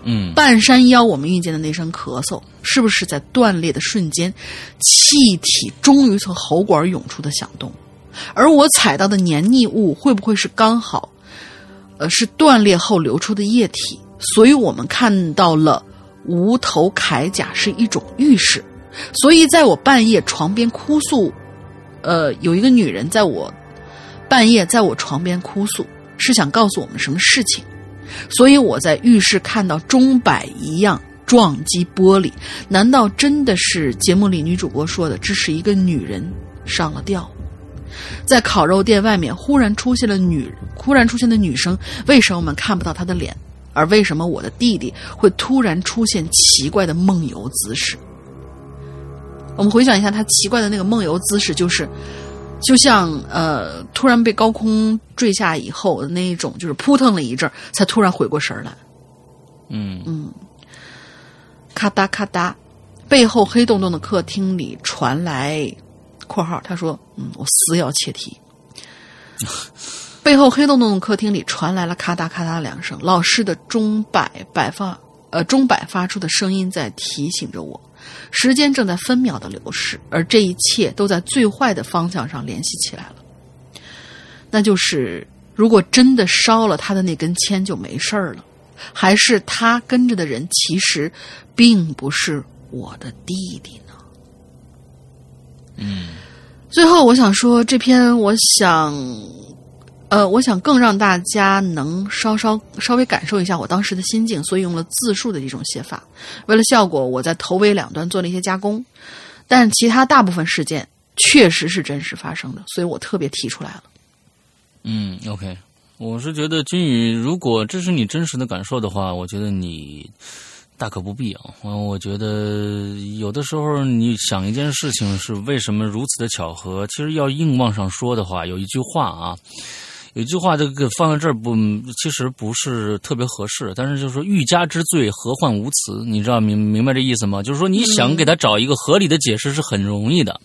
嗯
半山腰我们遇见的那声咳嗽，是不是在断裂的瞬间，气体终于从喉管涌出的响动？而我踩到的黏腻物，会不会是刚好，呃，是断裂后流出的液体？所以我们看到了无头铠甲是一种预示。所以在我半夜床边哭诉，呃，有一个女人在我半夜在我床边哭诉，是想告诉我们什么事情？所以我在浴室看到钟摆一样撞击玻璃，难道真的是节目里女主播说的，这是一个女人上了吊？在烤肉店外面忽然出现了女，忽然出现的女生，为什么我们看不到她的脸？而为什么我的弟弟会突然出现奇怪的梦游姿势？我们回想一下，他奇怪的那个梦游姿势，就是就像呃，突然被高空坠下以后的那一种，就是扑腾了一阵儿，才突然回过神儿来。
嗯
嗯，咔嗒咔嗒，背后黑洞洞的客厅里传来（括号）他说：“嗯，我死也要切题。”背后黑洞洞的客厅里传来了咔嗒咔嗒两声，老师的钟摆摆放，呃，钟摆发出的声音在提醒着我，时间正在分秒的流逝，而这一切都在最坏的方向上联系起来了。那就是，如果真的烧了他的那根签就没事儿了，还是他跟着的人其实并不是我的弟弟呢？
嗯
最后，我想说，这篇我想，呃，我想更让大家能稍稍稍微感受一下我当时的心境，所以用了自述的一种写法。为了效果，我在头尾两端做了一些加工，但其他大部分事件确实是真实发生的，所以我特别提出来了。
嗯，OK，我是觉得君宇，如果这是你真实的感受的话，我觉得你大可不必啊。我觉得有的时候你想一件事情是为什么如此的巧合，其实要硬往上说的话，有一句话啊。有一句话，这个放在这儿不，其实不是特别合适。但是就是说，欲加之罪，何患无辞？你知道明明白这意思吗？就是说，你想给他找一个合理的解释是很容易的，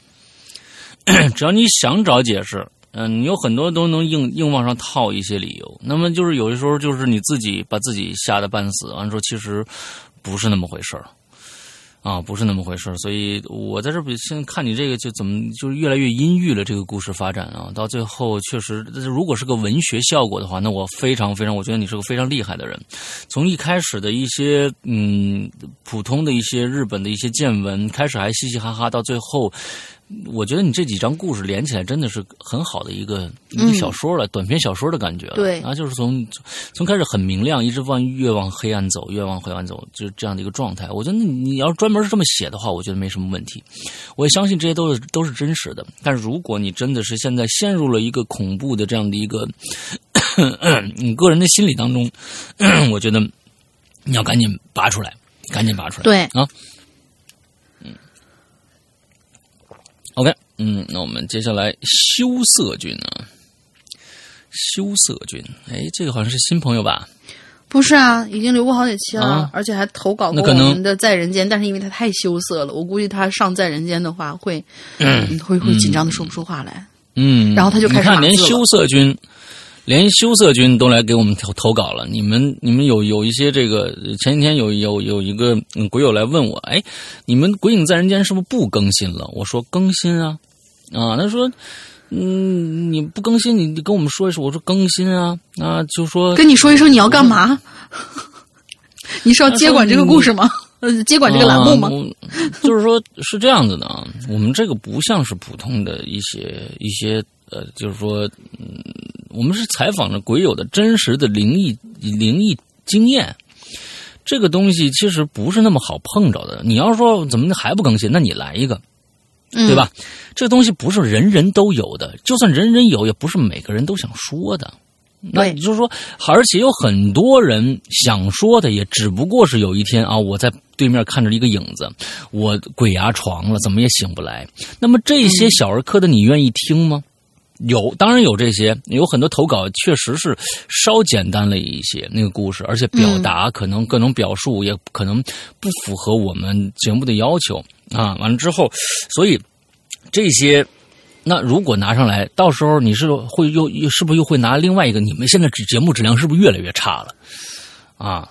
只要你想找解释，嗯，你有很多都能硬硬往上套一些理由。那么就是有的时候就是你自己把自己吓得半死，完了说其实不是那么回事儿。啊，不是那么回事，所以我在这儿现在看你这个就怎么就是越来越阴郁了，这个故事发展啊，到最后确实，如果是个文学效果的话，那我非常非常，我觉得你是个非常厉害的人。从一开始的一些嗯普通的一些日本的一些见闻，开始还嘻嘻哈哈，到最后。我觉得你这几张故事连起来真的是很好的一个一个小说了，短篇小说的感觉了。
对
啊，就是从从开始很明亮，一直往越往黑暗走，越往黑暗走，就是这样的一个状态。我觉得你要专门是这么写的话，我觉得没什么问题。我也相信这些都是都是真实的。但是如果你真的是现在陷入了一个恐怖的这样的一个 你个人的心理当中，我觉得你要赶紧拔出来，赶紧拔出来。
对
啊。OK，嗯，那我们接下来羞涩君啊，羞涩君，哎，这个好像是新朋友吧？
不是啊，已经留过好几期了，
啊
而且还投稿过我们的《在人间》，但是因为他太羞涩了，我估计他上《在人间》的话会，嗯、会会紧张的说不出话来。
嗯，
然后他就开始
你看，连羞涩君，连羞涩君都来给我们投投稿了。你们你们有有一些这个，前几天有有有一个嗯鬼友来问我，哎，你们《鬼影在人间》是不是不更新了？我说更新啊，啊，他说。嗯，你不更新，你你跟我们说一声。我说更新啊，啊，就说
跟你说一声你要干嘛？你是要接管这个故事吗？呃，接管这个栏目吗？
啊 就是说，是这样子的啊，我们这个不像是普通的一些一些呃，就是说，嗯，我们是采访了鬼友的真实的灵异灵异经验。这个东西其实不是那么好碰着的。你要说怎么还不更新，那你来一个，
嗯
对吧？这个东西不是人人都有的，就算人人有，也不是每个人都想说的。那
对
也就是说，而且有很多人想说的，也只不过是有一天啊，我在对面看着一个影子，我鬼压床了，怎么也醒不来。那么这些小儿科的，你愿意听吗？有，当然有这些，有很多投稿确实是稍简单了一些那个故事，而且表达可能各种表述也可能不符合我们节目的要求啊。完了之后，所以这些那如果拿上来，到时候你是会又又是不是又会拿另外一个？你们现在质节目质量是不是越来越差了啊？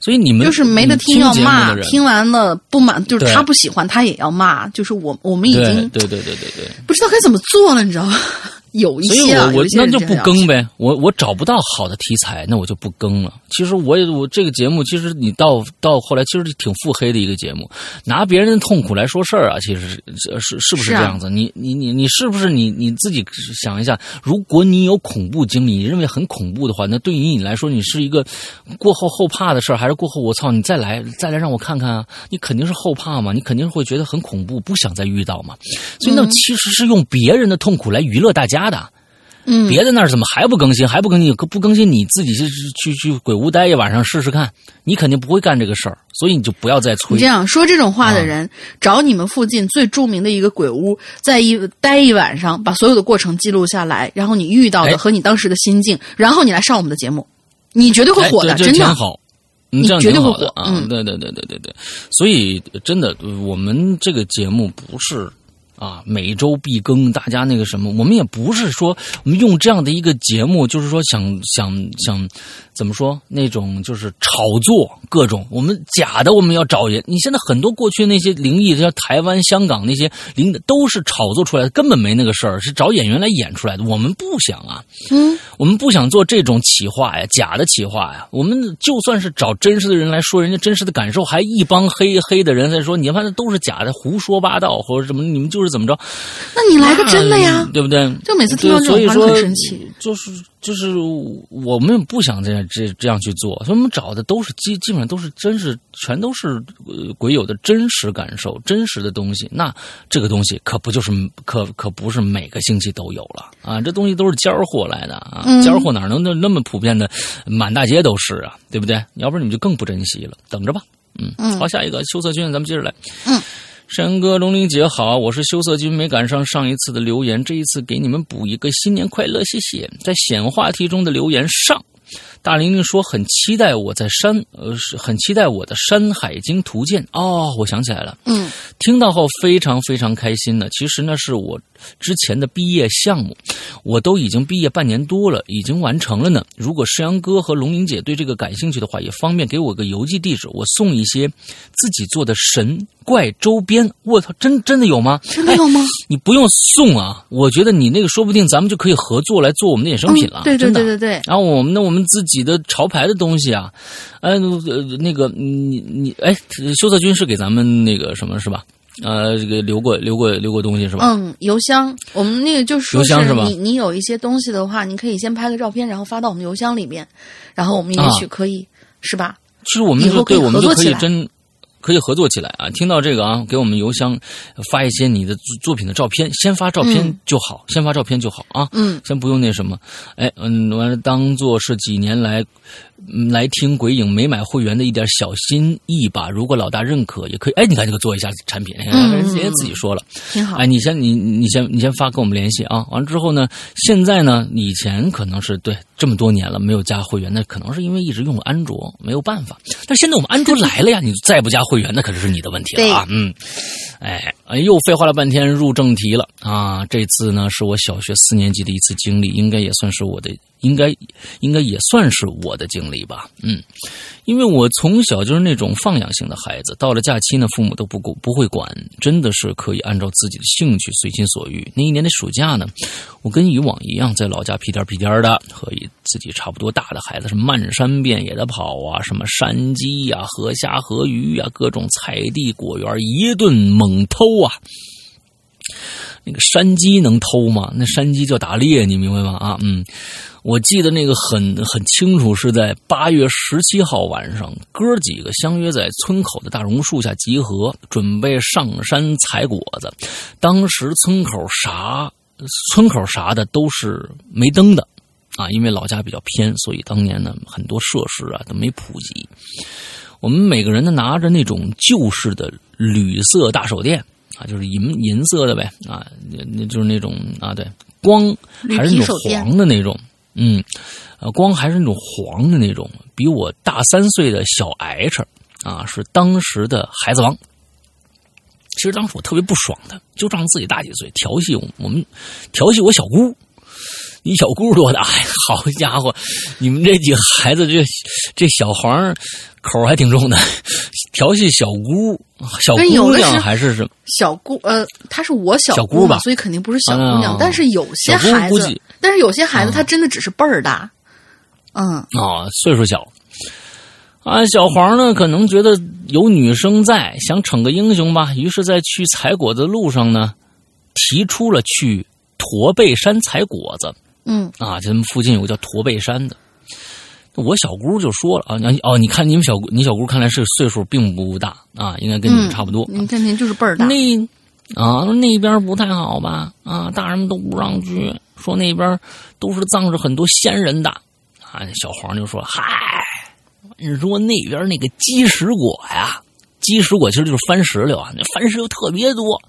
所以你们
就是没得听要骂听完了不满，就是他不喜欢他也要骂，就是我我们已经
对对对对对，
不知道该怎么做了，你知道吗？有一
所以我我那就不更呗，我我找不到好的题材，那我就不更了。其实我也我这个节目，其实你到到后来，其实挺腹黑的一个节目，拿别人的痛苦来说事儿啊，其实是是是不是这样子？你你你你是不是你你自己想一下，如果你有恐怖经历，你认为很恐怖的话，那对于你来说，你是一个过后后怕的事儿，还是过后我操你再来再来让我看看啊？你肯定是后怕嘛，你肯定是会觉得很恐怖，不想再遇到嘛。所以那其实是用别人的痛苦来娱乐大家的。
嗯，
别的那儿怎么还不更新？还不更新？不更新你自己去去去鬼屋待一晚上试试看，你肯定不会干这个事儿，所以你就不要再催
你这。样说这种话
啊
的人，找你们附近最著名的一个鬼屋，在一待一晚上，把所有的过程记录下来，然后你遇到
哎
的和你当时的心境，然后你来上我们的节目，你绝对会
哎
火的，真的。
挺好。嗯，
你
这样
绝对会火
挺好的啊！
嗯
对对对对对对，所以真的，我们这个节目不是啊，每周必更，大家那个什么，我们也不是说我们用这样的一个节目，就是说想想想怎么说那种就是炒作各种，我们假的我们要找人。你现在很多过去那些灵异，像台湾、香港那些灵的，都是炒作出来的，根本没那个事儿，是找演员来演出来的。我们不想啊，
嗯，
我们不想做这种企划呀，假的企划呀。我们就算是找真实的人来说人家真实的感受，还一帮黑黑的人在说，你看那都是假的，胡说八道或者什么，你们就是怎么着。
那你来个真的呀
嗯，对不对？
就每次听到这种话很生气。
就是就是我们也不想这样这这样去做，所以我们找的都是基基本上都是真是全都是呃鬼友的真实感受、真实的东西。那这个东西可不就是可可不是每个星期都有了啊？这东西都是尖儿货来的啊，
嗯
尖儿货哪能那那么普遍的满大街都是啊？对不对？要不然你们就更不珍惜了。等着吧，嗯，
嗯
好，下一个羞涩君，咱们接着来。
嗯。
山哥、龙玲姐好，我是羞涩君，没赶上上一次的留言，这一次给你们补一个新年快乐，谢谢。在显话题中的留言上，大玲玲说很期待我在山，呃，是很期待我的《山海经图鉴》哦，我想起来了，
嗯
听到后非常非常开心呢。其实那是我之前的毕业项目，我都已经毕业半年多了，已经完成了呢。如果山羊哥和龙玲姐对这个感兴趣的话，也方便给我个邮寄地址，我送一些自己做的神怪周边。我操，真真的有吗？
真的有吗？
你不用送啊，我觉得你那个说不定咱们就可以合作来做我们的衍生品了。
嗯对对对对对，
然后我们呢我们自己的潮牌的东西啊，哎，呃那个你你哎，羞涩君是给咱们那个什么是吧？呃，这个留过留过留过东西是吧？
嗯，邮箱，我们那个就是说
邮箱是吧
你你有一些东西的话，你可以先拍个照片，然后发到我们邮箱里面，然后我们也许可以、是吧？
其实我们就
以后可以
对我们就
合作
以真可以合作起来啊！听到这个啊，给我们邮箱发一些你的作作品的照片，先发照片
嗯
就好，先发照片就好啊。
嗯，
先不用那什么，哎，嗯，完了，当做是几年来，嗯来听鬼影没买会员的一点小心意吧。如果老大认可，也可以。哎，你看这个做一下产品，哎
嗯
人家自己说了，
挺好。
哎，你先你你先你先发跟我们联系啊。完了之后呢，现在呢，以前可能是对这么多年了没有加会员，那可能是因为一直用安卓，没有办法。但现在我们安卓来了呀，你再不加会员，那可是你的问题了啊。嗯，哎，哎又废话了半天，入正题了啊。这次呢，是我小学四年级的一次经历，应该也算是我的，应该应该也算是我的经历吧。嗯，因为我从小就是那种放养型的孩子，到了假期呢，父母都不顾不会管，真的是可以按照自己的兴趣随心所欲。那一年的暑假呢，我跟以往一样，在老家屁颠屁颠的，和自己差不多大的孩子是漫山遍野的跑啊，什么山鸡呀、河虾、河鱼呀、各种菜地果园一顿猛偷啊。那个山鸡能偷吗？那山鸡叫打猎，你明白吗？啊，嗯，我记得那个很很清楚，是在八月十七号晚上，哥几个相约在村口的大榕树下集合，准备上山采果子。当时村口啥村口啥的都是没灯的啊，因为老家比较偏，所以当年呢很多设施啊都没普及。我们每个人呢拿着那种旧式的铝色大手电啊，就是银银色的呗啊，那那就是那种啊，对，光还是那种黄的那种，嗯，呃，光还是那种黄的那种，比我大三岁的小 H 啊，是当时的孩子王。其实当时我特别不爽的，就仗自己大几岁，调戏我我们，调戏我小姑。你小姑多大呀？好家伙，你们这几个孩子这这小黄口还挺重的，调戏小姑，小姑娘还是什么？
小姑，呃，她是我小
小姑吧
所以肯定不是小姑娘。
啊
但是有些孩子
估计，
但是有些孩子
啊
他真的只是辈儿大。嗯，
啊，岁数小。啊，小黄呢，可能觉得有女生在，想逞个英雄吧，于是，在去采果子的路上呢，提出了去驼背山采果子。
嗯，
啊，咱们附近有个叫驼背山的。我小姑就说了啊，你哦，你看你们小姑，你小姑看来是岁数并不大啊，应该跟你们
嗯
差不多。
你看您就是辈儿大。
那啊，那边不太好吧？啊，大人们都不让去，说那边都是葬着很多仙人的。啊，小黄就说：“嗨，你说那边那个鸡石果呀，鸡石果其实就是番石榴啊，那番石榴特别多。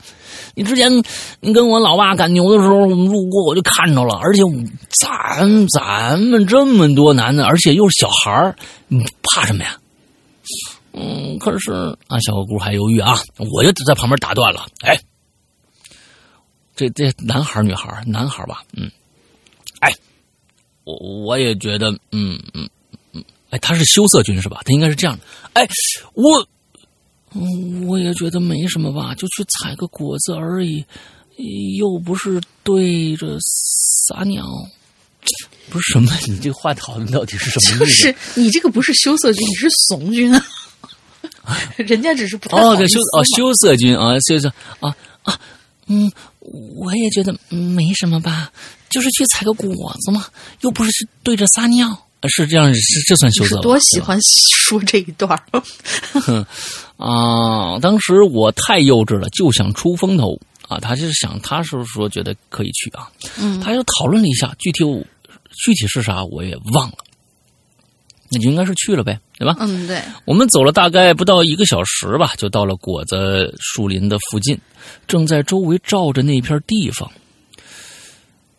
你之前你跟我老爸赶牛的时候，我们路过我就看着了，而且咱咱们这么多男的，而且又是小孩儿，你怕什么呀？”嗯，可是啊，小姑还犹豫啊，我就在旁边打断了。哎，这这男孩女孩男孩吧，嗯，哎，我我也觉得，嗯嗯嗯，哎，他是羞涩君是吧？他应该是这样的，哎，我，嗯我也觉得没什么吧，就去采个果子而已，又不是对着撒尿。不是什么，你这话讨论到底是什么意思？
就是你这个不是羞涩君，你是怂君啊！人家只是不太好
哦，对，羞哦，羞涩君啊，羞涩啊啊，嗯，我也觉得没什么吧，就是去采个果子嘛，又不是对着撒尿，呃是这样，是这算羞
你是
涩？
多喜欢说这一段儿
啊！当时我太幼稚了，就想出风头啊。他就是想，他是说觉得可以去啊，
嗯
他又讨论了一下，具体我具体是啥我也忘了，那就应该是去了呗，对吧？
嗯，对，
我们走了大概不到一个小时吧，就到了果子树林的附近，正在周围照着那片地方。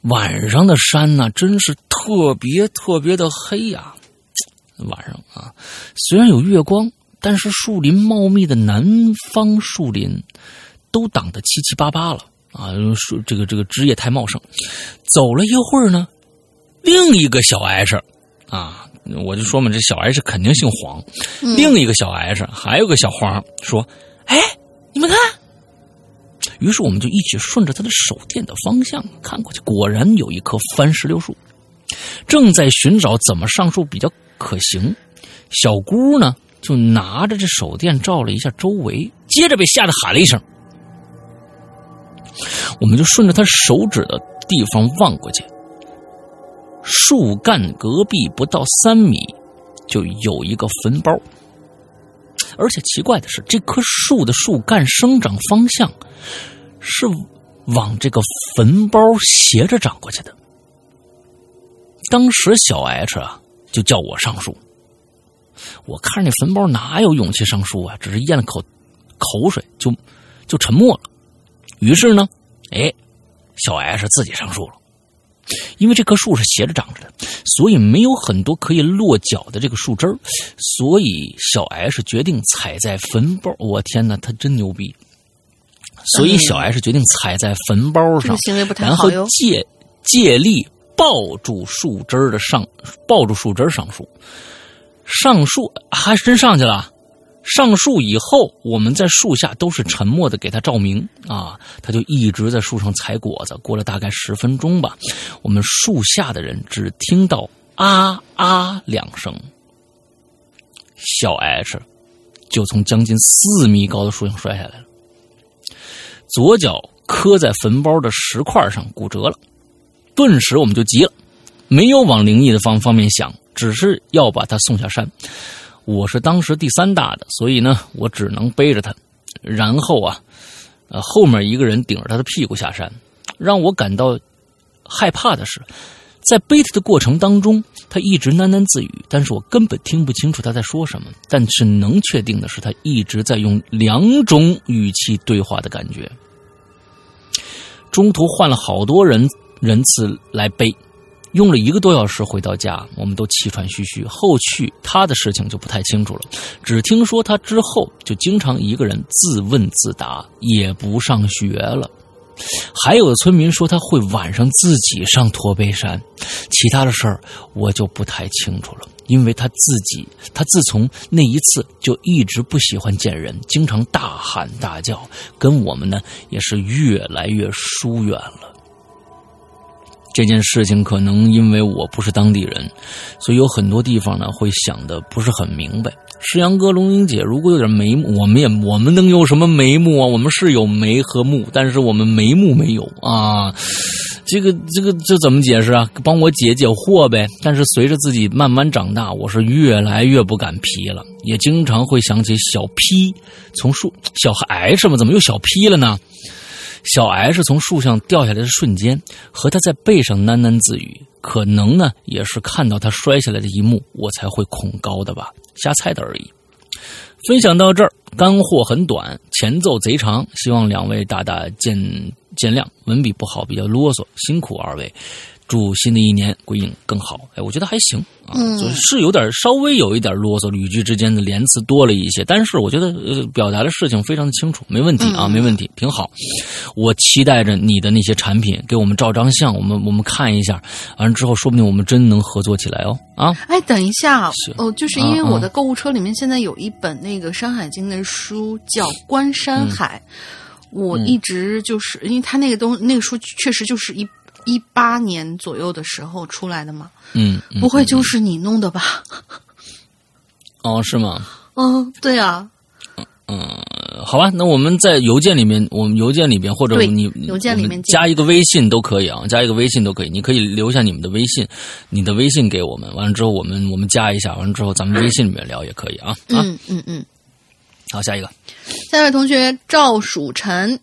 晚上的山呢，真是特别特别的黑呀、晚上啊，虽然有月光，但是树林茂密的南方树林都挡得七七八八了啊，树这个这个枝叶太茂盛。走了一会儿呢，另一个小矮是啊，我就说嘛，这小矮是肯定姓黄。另一个小 H 还有个小黄说：“哎，你们看。”于是我们就一起顺着他的手电的方向看过去，果然有一棵番石榴树，正在寻找怎么上树比较可行。小姑呢，就拿着这手电照了一下周围，接着被吓得喊了一声。我们就顺着他手指的地方望过去，树干隔壁不到三米，就有一个坟包。而且奇怪的是，这棵树的树干生长方向是往这个坟包斜着长过去的。当时小 H 啊，就叫我上树。我看着那坟包哪有勇气上树啊？只是咽了口口水就就沉默了。于是呢，哎，小 H 自己上树了。因为这棵树是斜着长着的，所以没有很多可以落脚的这个树枝儿，所以小 S 决定踩在坟包。我天哪，他真牛逼！所以小 S 决定踩在坟包上然后。借借力抱住树枝儿的上，抱住树枝儿上树。上树还真上去了。上树以后，我们在树下都是沉默的给他照明啊，他就一直在树上采果子。过了大概十分钟吧，我们树下的人只听到啊啊两声，小 H 就从将近四米高的树上摔下来了，左脚磕在坟包的石块上骨折了。顿时我们就急了，没有往灵异的方方面想，只是要把他送下山。我是当时第三大的，所以呢，我只能背着他。然后啊，呃，后面一个人顶着他的屁股下山。让我感到害怕的是，在背他的过程当中，他一直喃喃自语，但是我根本听不清楚他在说什么。但是能确定的是，他一直在用两种语气对话的感觉。中途换了好多人人次来背，用了一个多小时回到家，我们都气喘吁吁。后续他的事情就不太清楚了，只听说他之后就经常一个人自问自答，也不上学了。还有的村民说他会晚上自己上驼背山，其他的事儿我就不太清楚了，因为他自己，他自从那一次就一直不喜欢见人，经常大喊大叫，跟我们呢也是越来越疏远了。这件事情可能因为我不是当地人，所以有很多地方呢会想的不是很明白。石阳哥、龙英姐，如果有点眉目，我们也我们能有什么眉目啊？我们是有眉和目，但是我们眉目没有啊。这个这个这怎么解释啊？帮我解解惑呗。但是随着自己慢慢长大，我是越来越不敢批了，也经常会想起小 P 从树小 H 嘛，怎么又小 P 了呢？小 S 从树上掉下来的瞬间，和他在背上喃喃自语，可能呢也是看到他摔下来的一幕，我才会恐高的吧，瞎猜的而已。分享到这儿，干货很短，前奏贼长，希望两位大大见见谅，文笔不好，比较啰嗦，辛苦二位。祝新的一年归影更好。哎，我觉得还行啊，
嗯
就是有点稍微有一点啰嗦，语句之间的连词多了一些，但是我觉得呃表达的事情非常的清楚，没问题啊，没问题，挺好。我期待着你的那些产品给我们照张相，我们我们看一下，完了之后说不定我们真能合作起来哦啊！
哎，等一下哦，就是因为我的购物车里面现在有一本那个《山海经》的书，叫《观山海》。我一直就是因为它那个东那个书确实就是一一八年左右的时候出来的吗，
嗯，嗯
不会就是你弄的吧？
哦是吗？
嗯，对啊，
嗯好吧，那我们在邮件里面，我们邮件里边或者
对
你
邮件里面
加一个微信都可以啊，加一个微信都可以，你可以留下你们的微信，你的微信给我们，完了之后我们我们加一下，完了之后咱们微信里面聊也可以啊啊。
嗯嗯嗯。
好，下一个，
下一位同学赵曙晨，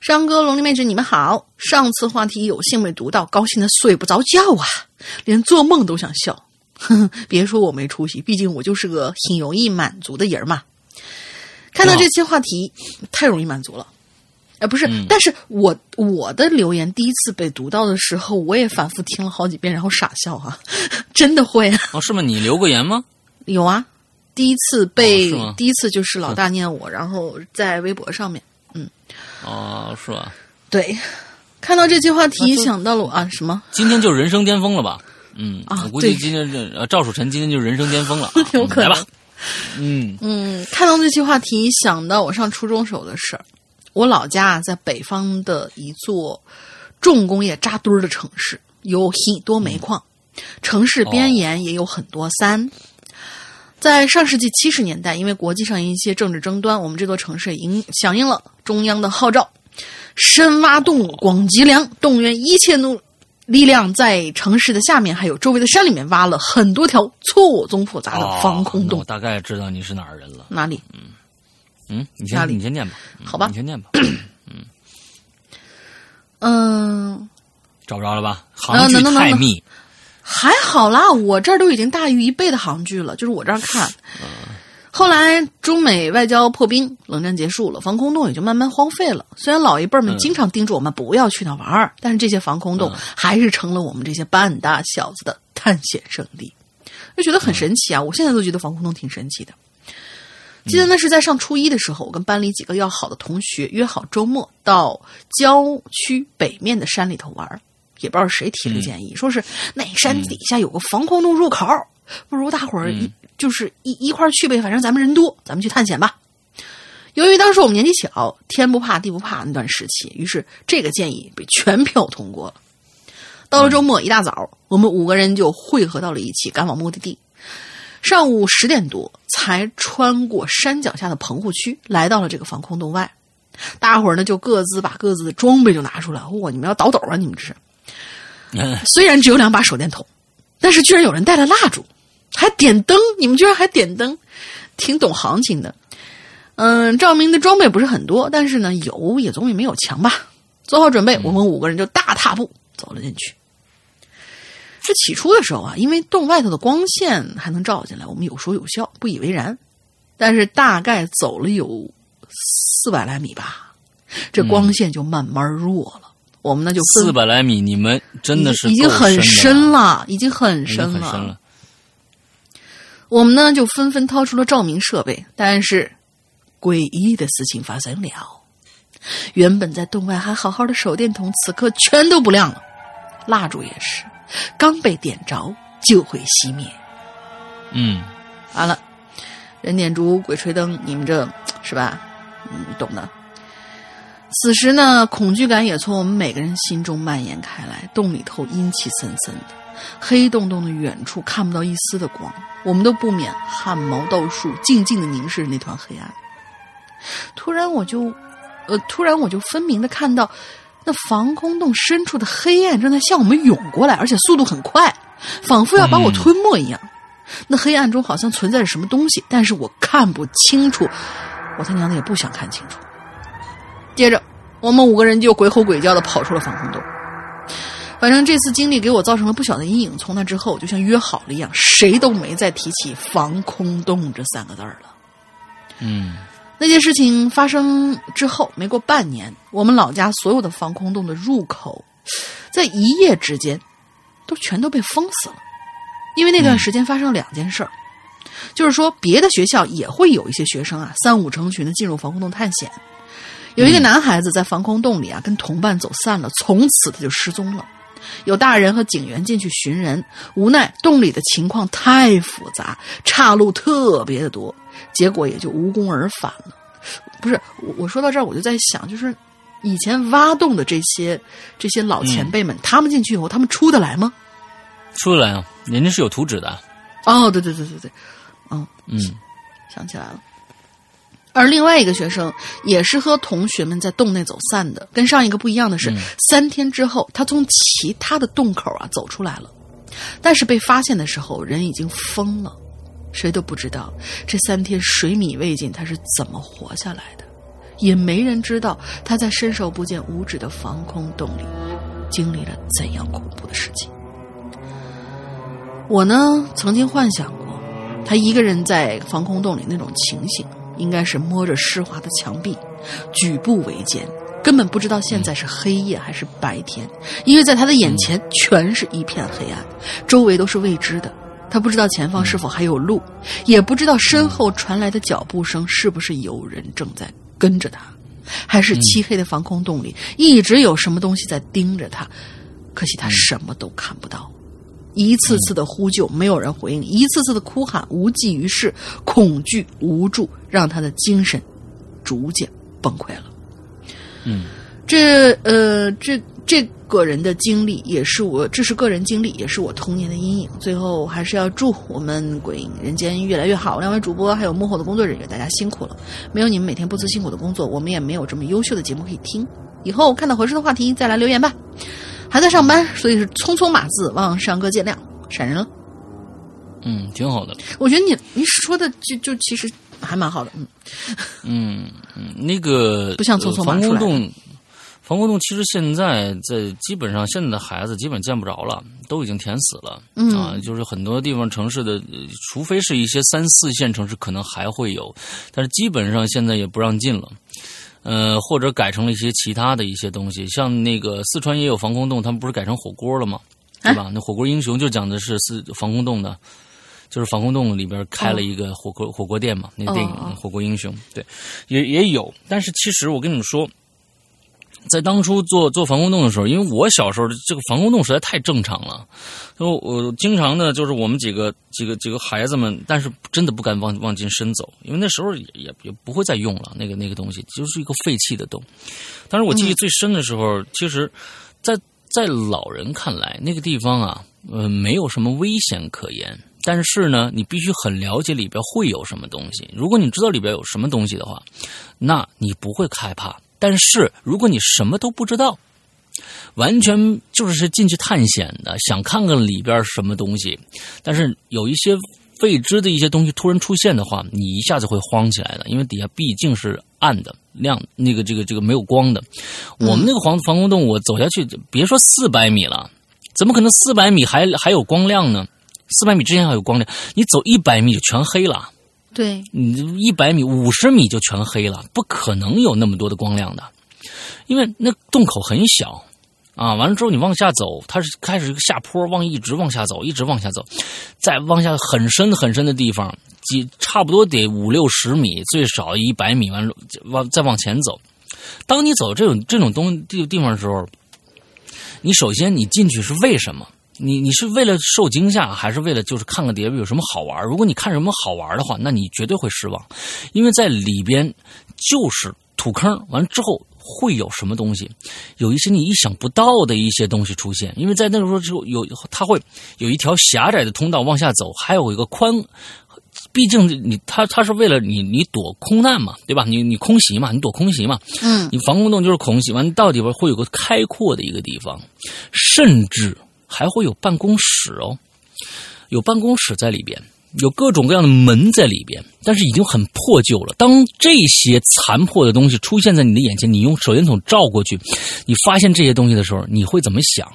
山哥、龙鳞妹纸，你们好。上次话题有幸没读到，高兴的睡不着觉啊，连做梦都想笑。哼，别说我没出息，毕竟我就是个挺容易满足的人嘛。看到这期话题，太容易满足了。呃，不是，
嗯
但是我我的留言第一次被读到的时候，我也反复听了好几遍，然后傻笑啊，真的会啊。
哦，是吗？你留过言吗？
有啊，第一次被、
哦
第一次就是老大念我，然后在微博上面，
哦，是吧？
对，看到这句话题想到了我啊什么？
今天就是人生巅峰了吧？嗯，
啊
我估计今天这呃赵蜀臣今天就是人生巅峰了啊、
有可能
吧。嗯
嗯，看到这期话题想到我上初中时候的事儿。我老家啊在北方的一座重工业扎堆儿的城市，有很多煤矿，城市边沿也有很多山。在上世纪七十年代，因为国际上一些政治争端，我们这座城市应响应了中央的号召，深挖洞、广积粮，动员一切努力量，在城市的下面还有周围的山里面挖了很多条错综复杂的防空洞
哦我。大概知道你是哪儿人了。
哪里？
嗯，你先你先念吧。嗯
好吧
你先念吧。
嗯，
找不着了吧？行距
能能能能
太密。
还好啦，我这儿都已经大于一倍的航距了，就是我这儿看。后来中美外交破冰，冷战结束了，防空洞也就慢慢荒废了。虽然老一辈们
嗯
经常叮嘱我们不要去那玩儿，但是这些防空洞还是成了我们这些半大小子的探险圣地，就觉得很神奇啊！我现在都觉得防空洞挺神奇的。记得那是在上初一的时候，我跟班里几个要好的同学约好周末到郊区北面的山里头玩儿，也不知道是谁提的建议，说是那山底下有个防空洞入口，不如大伙儿一、就是一一块去呗，反正咱们人多，咱们去探险吧。由于当时我们年纪小，天不怕地不怕那段时期，于是这个建议被全票通过了。到了周末一大早，我们五个人就汇合到了一起，赶往目的地。上午十点多，才穿过山脚下的棚户区，来到了这个防空洞外。大伙儿呢就各自把各自的装备就拿出来，哇！你们要倒斗啊！你们这是。
嗯
虽然只有两把手电筒，但是居然有人带了蜡烛，还点灯。你们居然还点灯，挺懂行情的。嗯，照明的装备不是很多，但是呢，有也总比没有强吧。做好准备，我们五个人就大踏步走了进去。这起初的时候啊，因为洞外头的光线还能照进来，我们有说有笑，不以为然。但是大概走了有四百来米吧，这光线就慢慢弱了。我们呢就分
四百来米，你们真的是
已经很深了，已经很深
很深了。
我们呢就纷纷掏出了照明设备，但是诡异的事情发生了。原本在洞外还好好的手电筒，此刻全都不亮了，蜡烛也是，刚被点着就会熄灭。
嗯，
完了，人点烛，鬼吹灯，你们这是吧？嗯，懂的。此时呢，恐惧感也从我们每个人心中蔓延开来。洞里头阴气森森的，黑洞洞的远处看不到一丝的光，我们都不免汗毛倒竖，静静的凝视着那团黑暗。突然，我就，呃，突然我就分明的看到，那防空洞深处的黑暗正在向我们涌过来，而且速度很快，仿佛要把我吞没一样。那黑暗中好像存在着什么东西，但是我看不清楚，我他娘的也不想看清楚。接着，我们五个人就鬼吼鬼叫的跑出了防空洞。反正这次经历给我造成了不小的阴影。从那之后，就像约好了一样，谁都没再提起防空洞这三个字儿了。
嗯，
那件事情发生之后，没过半年，我们老家所有的防空洞的入口，在一夜之间都全都被封死了。因为那段时间发生了两件事儿，就是说别的学校也会有一些学生啊三五成群的进入防空洞探险。有一个男孩子在防空洞里啊跟同伴走散了，从此他就失踪了。有大人和警员进去寻人，无奈洞里的情况太复杂，岔路特别的多，结果也就无功而返了。不是我，我说到这儿我就在想，就是以前挖洞的这些这些老前辈们，他们进去以后，他们出得来吗？
出得来啊，人家是有图纸的。
哦，对对对对对，嗯
嗯，
想起来了。而另外一个学生也是和同学们在洞内走散的，跟上一个不一样的是，三天之后他从其他的洞口啊走出来了，但是被发现的时候人已经疯了，谁都不知道这三天水米未进他是怎么活下来的，也没人知道他在伸手不见五指的防空洞里经历了怎样恐怖的事情。我呢曾经幻想过他一个人在防空洞里那种情形。应该是摸着湿滑的墙壁，举步维艰，根本不知道现在是黑夜还是白天，因为在他的眼前全是一片黑暗，周围都是未知的。他不知道前方是否还有路，也不知道身后传来的脚步声是不是有人正在跟着他，还是漆黑的防空洞里一直有什么东西在盯着他。可惜他什么都看不到。一次次的呼救，没有人回应；一次次的哭喊，无济于事。恐惧、无助，让他的精神逐渐崩溃了。
嗯，
这呃，这这个人的经历，也是我，这是个人经历，也是我童年的阴影。最后，还是要祝我们《鬼影人间》越来越好。两位主播还有幕后的工作人员，大家辛苦了。没有你们每天不辞辛苦的工作，我们也没有这么优秀的节目可以听。以后看到合适的话题，再来留言吧。还在上班，所以是匆匆码字，望上哥见谅，闪人了。
嗯，挺好的。
我觉得你你说的就就其实还蛮好的，
嗯 嗯嗯，那个
不像匆匆
防空洞，防空洞其实现在在基本上现在的孩子基本见不着了，都已经填死了。
嗯
啊，就是很多地方城市的，除非是一些三四线城市，可能还会有，但是基本上现在也不让进了。呃，或者改成了一些其他的一些东西，像那个四川也有防空洞，他们不是改成火锅了吗？对吧？那火锅英雄就讲的是四防空洞的，就是防空洞里边开了一个火锅火锅店嘛。那电影《火锅英雄》对，也也有。但是其实我跟你们说，在当初做做防空洞的时候，因为我小时候这个防空洞实在太正常了，就我经常呢就是我们几个几个几个孩子们，但是真的不敢往往进深走，因为那时候也也也不会再用了那个那个东西，就是一个废弃的洞。但是我记忆最深的时候，其实，在在老人看来，那个地方啊，呃，没有什么危险可言。但是呢，你必须很了解里边会有什么东西。如果你知道里边有什么东西的话，那你不会害怕。但是如果你什么都不知道，完全就是进去探险的，想看看里边什么东西，但是有一些未知的一些东西突然出现的话，你一下子会慌起来的，因为底下毕竟是暗的、亮，那个这个这个没有光的。我们那个防防空洞，我走下去，别说四百米了，怎么可能四百米还还有光亮呢？四百米之前还有光亮，你走一百米就全黑了。
对，
你一百米、五十米就全黑了，不可能有那么多的光亮的，因为那洞口很小啊。完了之后，你往下走，它是开始一个下坡，往一直往下走，一直往下走，再往下很深很深的地方，几差不多得五六十米，最少一百米。完了往再往前走，当你走这种这种东地地方的时候，你首先你进去是为什么？你你是为了受惊吓，还是为了就是看看底下有什么好玩？如果你看什么好玩的话，那你绝对会失望，因为在里边就是土坑。完了之后会有什么东西？有一些你意想不到的一些东西出现，因为在那个时候就有它会有一条狭窄的通道往下走，还有一个宽。毕竟你它它是为了你你躲空难嘛，对吧？你你空袭嘛，你躲空袭嘛。
嗯，
你防空洞就是空袭，完到底边会有个开阔的一个地方，甚至。还会有办公室哦，有办公室在里边，有各种各样的门在里边，但是已经很破旧了。当这些残破的东西出现在你的眼前，你用手电筒照过去，你发现这些东西的时候，你会怎么想？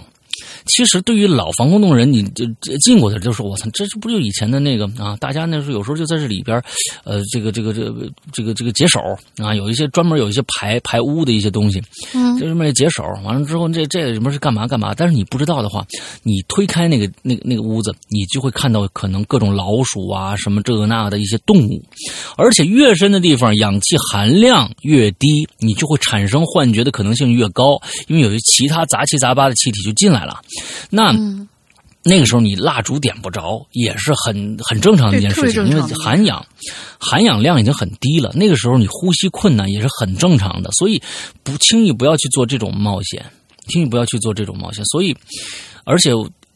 其实对于老防空洞人，你就进过去就说：“我操，这不就以前的那个啊？大家那时候有时候就在这里边，呃，这个这个这个这个这个解手啊，有一些专门有一些排排污的一些东西，
嗯
这上面解手。完了之后，这这里面是干嘛干嘛？但是你不知道的话，你推开那个那个那个屋子，你就会看到可能各种老鼠啊，什么这个那的一些动物，而且越深的地方，氧气含量越低，你就会产生幻觉的可能性越高，因为有些其他杂七杂八的气体就进来了。那、
嗯
那个时候你蜡烛点不着，也是很很正常的一件事情，因为含氧含氧量已经很低了。那个时候你呼吸困难也是很正常的，所以不轻易不要去做这种冒险，轻易不要去做这种冒险。所以，而且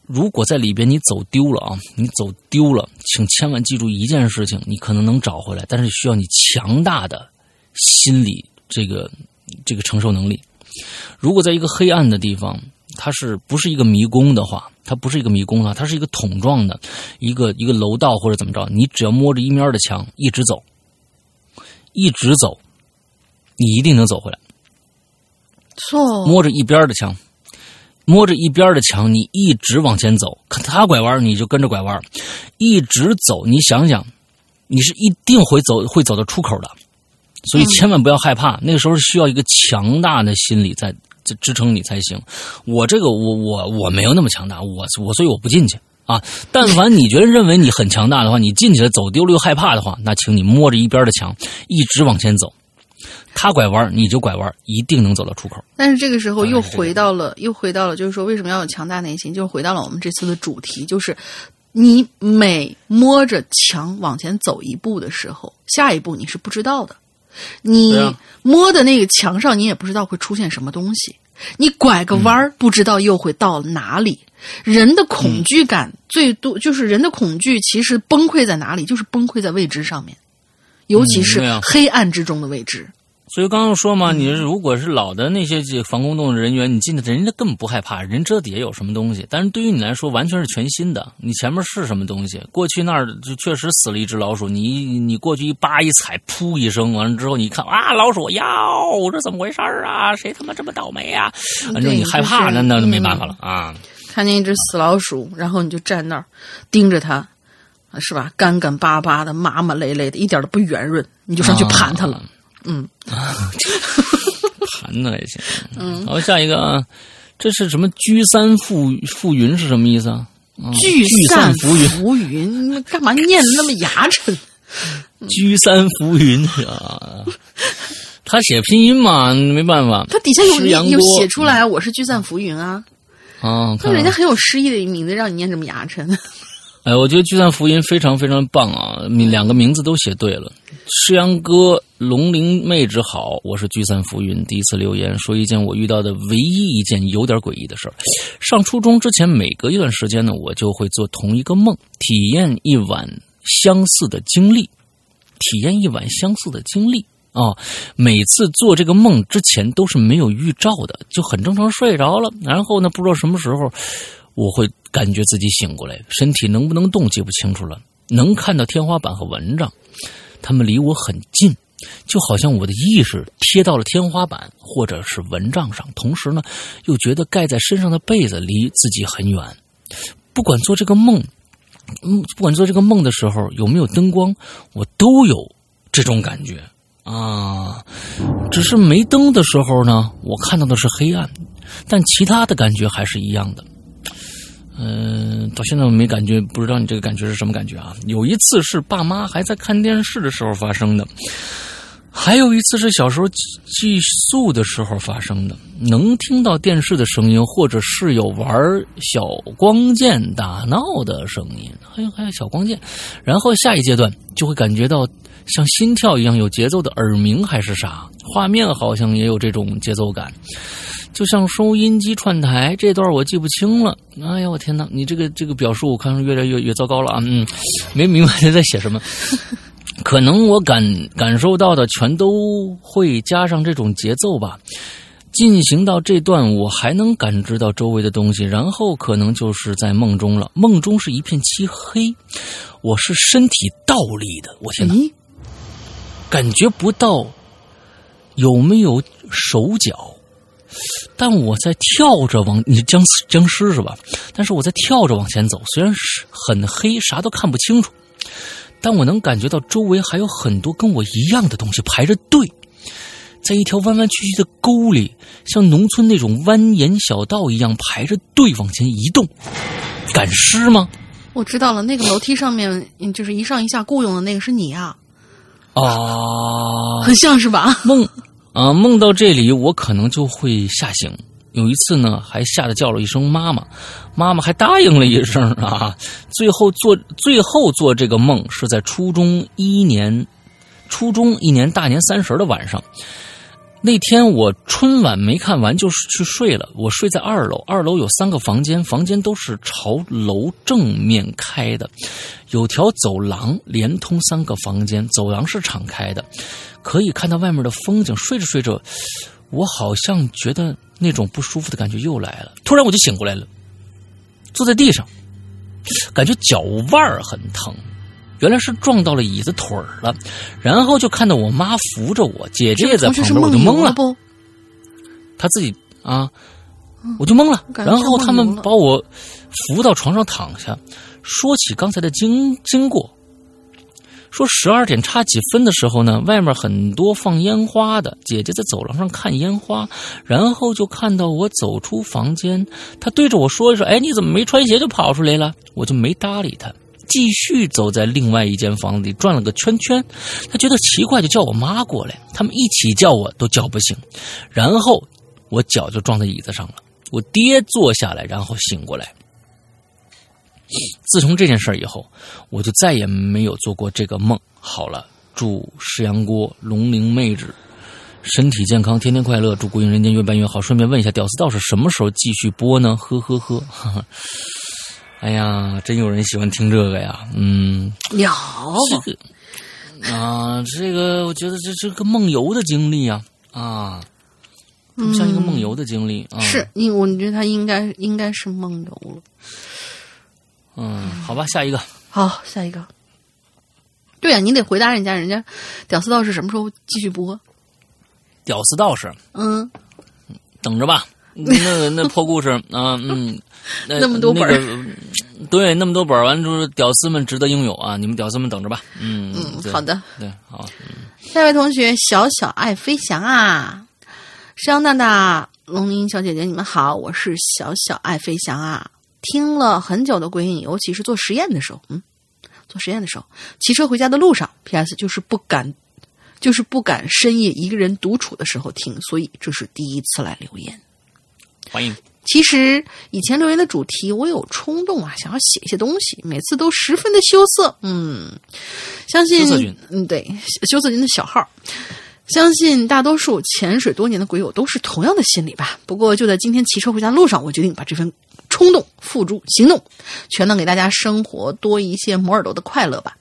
如果在里边你走丢了啊，你走丢了，请千万记住一件事情，你可能能找回来，但是需要你强大的心理这个这个承受能力。如果在一个黑暗的地方，它是不是一个迷宫的话，它不是一个迷宫啊，它是一个桶状的一个一个楼道或者怎么着，你只要摸着一面的墙一直走，一直走，你一定能走回来。
错，
摸着一边的墙，摸着一边的墙，你一直往前走，看他拐弯你就跟着拐弯，一直走。你想想，你是一定会走会走到出口的，所以千万不要害怕。那个时候需要一个强大的心理在在支撑你才行。我这个我我我没有那么强大，我我所以我不进去。啊，但凡你觉得认为你很强大的话，你进去了走丢了又害怕的话，那请你摸着一边的墙，一直往前走。他拐弯你就拐弯，一定能走到出口。
但是这个时候又回到了，又回到了，就是说为什么要有强大内心？就是回到了我们这次的主题，就是你每摸着墙往前走一步的时候，下一步你是不知道的。你摸的那个墙上，你也不知道会出现什么东西。你拐个弯儿，不知道又会到哪里。人的恐惧感最多，就是人的恐惧其实崩溃在哪里？就是崩溃在未知上面，尤其是黑暗之中的未知。
所以刚刚说嘛，你如果是老的那些这防空洞的人员，你进去，人家根本不害怕，人知道底下有什么东西。但是对于你来说，完全是全新的，你前面是什么东西？过去那儿就确实死了一只老鼠，你你过去一扒一踩，噗一声，完了之后你一看啊，老鼠哟，这怎么回事儿啊？谁他妈这么倒霉啊？反正你害怕，
就是
那那就没
嗯
办法了啊。
看见一只死老鼠，然后你就站那儿盯着它，是吧？干干巴巴的、麻麻累累的，一点都不圆润，你就上去盘它了。
啊
嗯，
盘子还行。嗯，好，下一个啊，这是什么居三覆覆云是什么意思啊？啊
聚
散
散
浮云。
浮云，你干嘛念的那么牙碜？
居三浮云啊，他写拼音嘛，没办法。
他底下有有写出来，我是聚散浮云啊。
啊，
那人家很有诗意的一名字，让你念这么牙碜。
哎，我觉得聚散浮云非常非常棒啊，你两个名字都写对了。诗阳哥，龙鳞妹纸好，我是聚散浮云。第一次留言说一件我遇到的唯一一件有点诡异的事儿。上初中之前，每隔一段时间呢，我就会做同一个梦，体验一晚相似的经历，体验一晚相似的经历。啊、每次做这个梦之前都是没有预兆的，就很正常睡着了。然后呢，不知道什么时候我会感觉自己醒过来，身体能不能动记不清楚了，能看到天花板和蚊帐，它们离我很近，就好像我的意识贴到了天花板或者是蚊帐上，同时呢，又觉得盖在身上的被子离自己很远。不管做这个梦，嗯，不管做这个梦的时候有没有灯光，我都有这种感觉啊。只是没灯的时候呢，我看到的是黑暗，但其他的感觉还是一样的。嗯、到现在我没感觉，不知道你这个感觉是什么感觉啊？有一次是爸妈还在看电视的时候发生的，还有一次是小时候寄宿的时候发生的，能听到电视的声音，或者室友玩小光剑打闹的声音，还有还有小光剑，然后下一阶段就会感觉到像心跳一样有节奏的耳鸣还是啥，画面好像也有这种节奏感。就像收音机串台这段我记不清了。哎呀，我天哪！你这个这个表述我看越来越越糟糕了啊！嗯，没明白你在写什么。可能我感感受到的全都会加上这种节奏吧。进行到这段，我还能感知到周围的东西，然后可能就是在梦中了。梦中是一片漆黑，我是身体倒立的。我天哪！感觉不到有没有手脚，但我在跳着往你僵尸僵尸是吧？但是我在跳着往前走，虽然是很黑，啥都看不清楚，但我能感觉到周围还有很多跟我一样的东西排着队，在一条弯弯曲曲的沟里，像农村那种蜿蜒小道一样排着队往前移动。赶尸吗？
我知道了，那个楼梯上面，就是一上一下雇佣的那个是你啊，
啊，
很像是吧？
梦啊，梦到这里，我可能就会吓醒。有一次呢，还吓得叫了一声妈妈，妈妈还答应了一声啊。最后做最后做这个梦是在初中一年，初中一年大年三十的晚上。那天我春晚没看完就去睡了，我睡在二楼，二楼有三个房间，房间都是朝楼正面开的，有条走廊连通三个房间，走廊是敞开的，可以看到外面的风景。睡着睡着，我好像觉得那种不舒服的感觉又来了，突然我就醒过来了，坐在地上，感觉脚腕很疼。原来是撞到了椅子腿儿了，然后就看到我妈扶着我，姐姐也在旁边，我就懵了。
不，
他自己啊，我就懵了。然后他们把我扶到床上躺下，说起刚才的经经过。说十二点差几分的时候呢，外面很多放烟花的，姐姐在走廊上看烟花，然后就看到我走出房间，她对着我说一声：“哎，你怎么没穿鞋就跑出来了？”我就没搭理她，继续走在另外一间房里转了个圈圈。他觉得奇怪，就叫我妈过来，他们一起叫我都叫不醒，然后我脚就撞在椅子上了，我跌坐下来，然后醒过来。自从这件事儿以后，我就再也没有做过这个梦。好了，祝石阳锅龙灵妹纸身体健康，天天快乐，祝国营人间越办越好。顺便问一下，屌丝道士什么时候继续播呢？呵呵呵，哈哈。哎呀，真有人喜欢听这个呀，嗯，
有
这个啊，这个我觉得这是个梦游的经历啊啊，像一个梦游的经历啊。
是，你我觉得他应该应该是梦游了。
嗯，好吧，下一个。
好，下一个。对呀、你得回答人家，人家屌丝道士什么时候继续播？
屌丝道士，
嗯，
等着吧。那那破故事啊，嗯，那
那么多本儿
那个对，那么多本儿，完之后，屌丝们值得拥有啊！你们屌丝们等着吧。嗯
嗯，好的。
对，好，
下一位同学，小小爱飞翔啊，山羊大大、龙吟小姐姐，你们好，我是小小爱飞翔啊。听了很久的鬼影，尤其是做实验的时候，嗯，做实验的时候，骑车回家的路上，P.S. 就是不敢，就是不敢深夜一个人独处的时候听，所以这是第一次来留言。
欢迎。
其实以前留言的主题，我有冲动啊，想要写一些东西，每次都十分的羞涩。嗯，相信嗯，对，羞涩君的小号。相信大多数潜水多年的鬼友都是同样的心理吧。不过就在今天骑车回家路上，我决定把这份冲动付诸行动，全能给大家生活多一些摩尔多的快乐吧，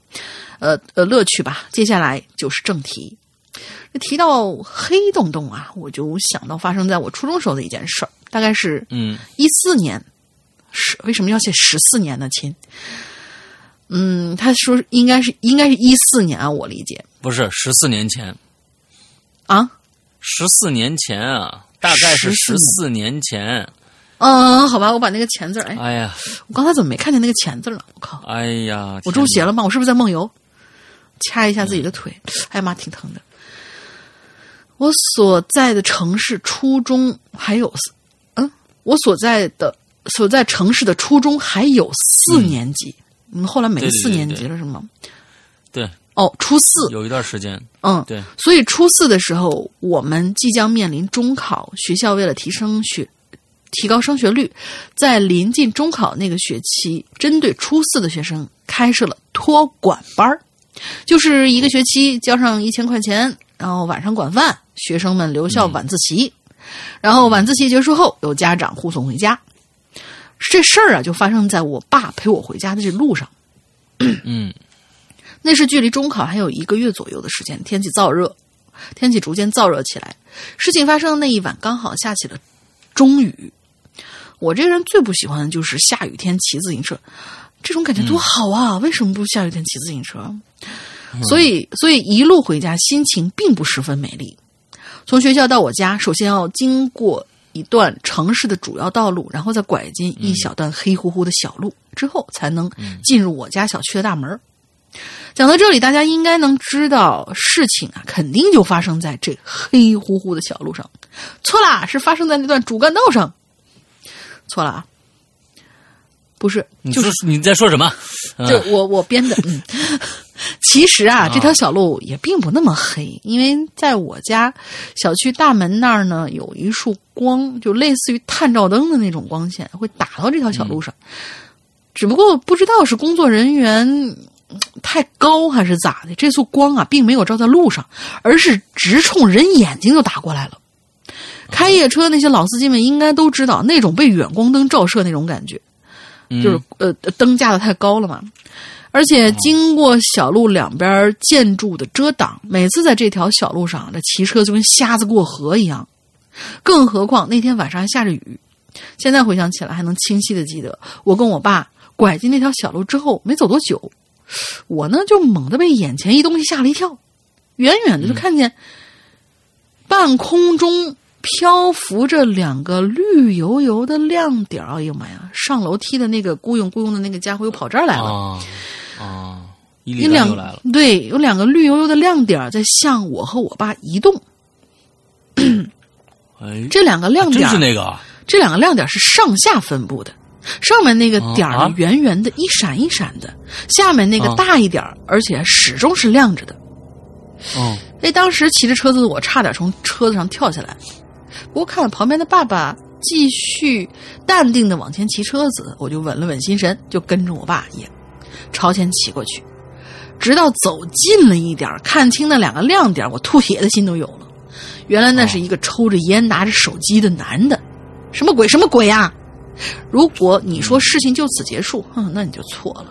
呃呃乐趣吧。接下来就是正题。提到黑洞洞啊，我就想到发生在我初中时候的一件事儿，大概是
嗯
一四年，十为什么要写十四年呢？亲，嗯，他说应该是应该是一四年啊，我理解
不是十四年前，
啊，
十四年前啊，大概是十四年前。
嗯，好吧，我把那个钱字，哎，
哎呀，
我刚才怎么没看见那个钱字儿了？我靠，
哎呀，
我中邪了吗？我是不是在梦游？掐一下自己的腿，哎呀妈，挺疼的。我所在的城市初中还有，嗯，我所在的所在城市的初中还有四年级，嗯，后来没四年级了是吗？
对，
哦，初四，
有一段时间，
嗯，
对，
所以初四的时候，我们即将面临中考，学校为了提升学、提高升学率，在临近中考那个学期，针对初四的学生开设了托管班儿就是一个学期交上一千块钱，然后晚上管饭，学生们留校晚自习，然后晚自习结束后，有家长护送回家。这事儿啊，就发生在我爸陪我回家的这路上。
嗯
那是距离中考还有一个月左右的时间，天气燥热，天气逐渐燥热起来。事情发生的那一晚，刚好下起了中雨。我这个人最不喜欢的就是下雨天骑自行车，这种感觉多好啊！为什么不下雨天骑自行车？所以，所以一路回家，心情并不十分美丽。从学校到我家，首先要经过一段城市的主要道路，然后再拐进一小段黑乎乎的小路，之后才能进入我家小区的大门。讲到这里，大家应该能知道事情啊，肯定就发生在这黑乎乎的小路上。错啦，是发生在那段主干道上。错了啊，不是，
你
就是
说你在说什么？
就
嗯
我我编的，嗯。其实啊，这条小路也并不那么黑，因为在我家小区大门那儿呢，有一束光，就类似于探照灯的那种光线，会打到这条小路上。只不过不知道是工作人员嗯太高还是咋的，这束光啊，并没有照在路上，而是直冲人眼睛就打过来了。开夜车那些老司机们应该都知道那种被远光灯照射那种感觉，就是呃灯架的太高了嘛。而且经过小路两边建筑的遮挡，每次在这条小路上，这骑车就跟瞎子过河一样。更何况那天晚上还下着雨。现在回想起来，还能清晰的记得，我跟我爸拐进那条小路之后，没走多久，我呢就猛地被眼前一东西吓了一跳，远远的就看见半空中漂浮着两个绿油油的亮点儿。哎呦妈呀！上楼梯的那个雇佣雇佣的那个家伙又跑这儿来了。
啊啊，伊利丹
有两。对，有两个绿油油的亮点儿在向我和我爸移动。
哎，
这两个亮点儿，
是那个啊
这两个亮点儿是上下分布的。上面那个点儿圆圆的，一闪一闪的；下面那个
啊
大一点儿，而且始终是亮着的。
哦，
哎，当时骑着车子的我差点从车子上跳下来，不过看旁边的爸爸继续淡定的往前骑车子，我就稳了稳心神，就跟着我爸也朝前骑过去，直到走近了一点，看清那两个亮点，我吐血的心都有了。原来那是一个抽着烟、拿着手机的男的，什么鬼？什么鬼呀、如果你说事情就此结束，哼，那你就错了。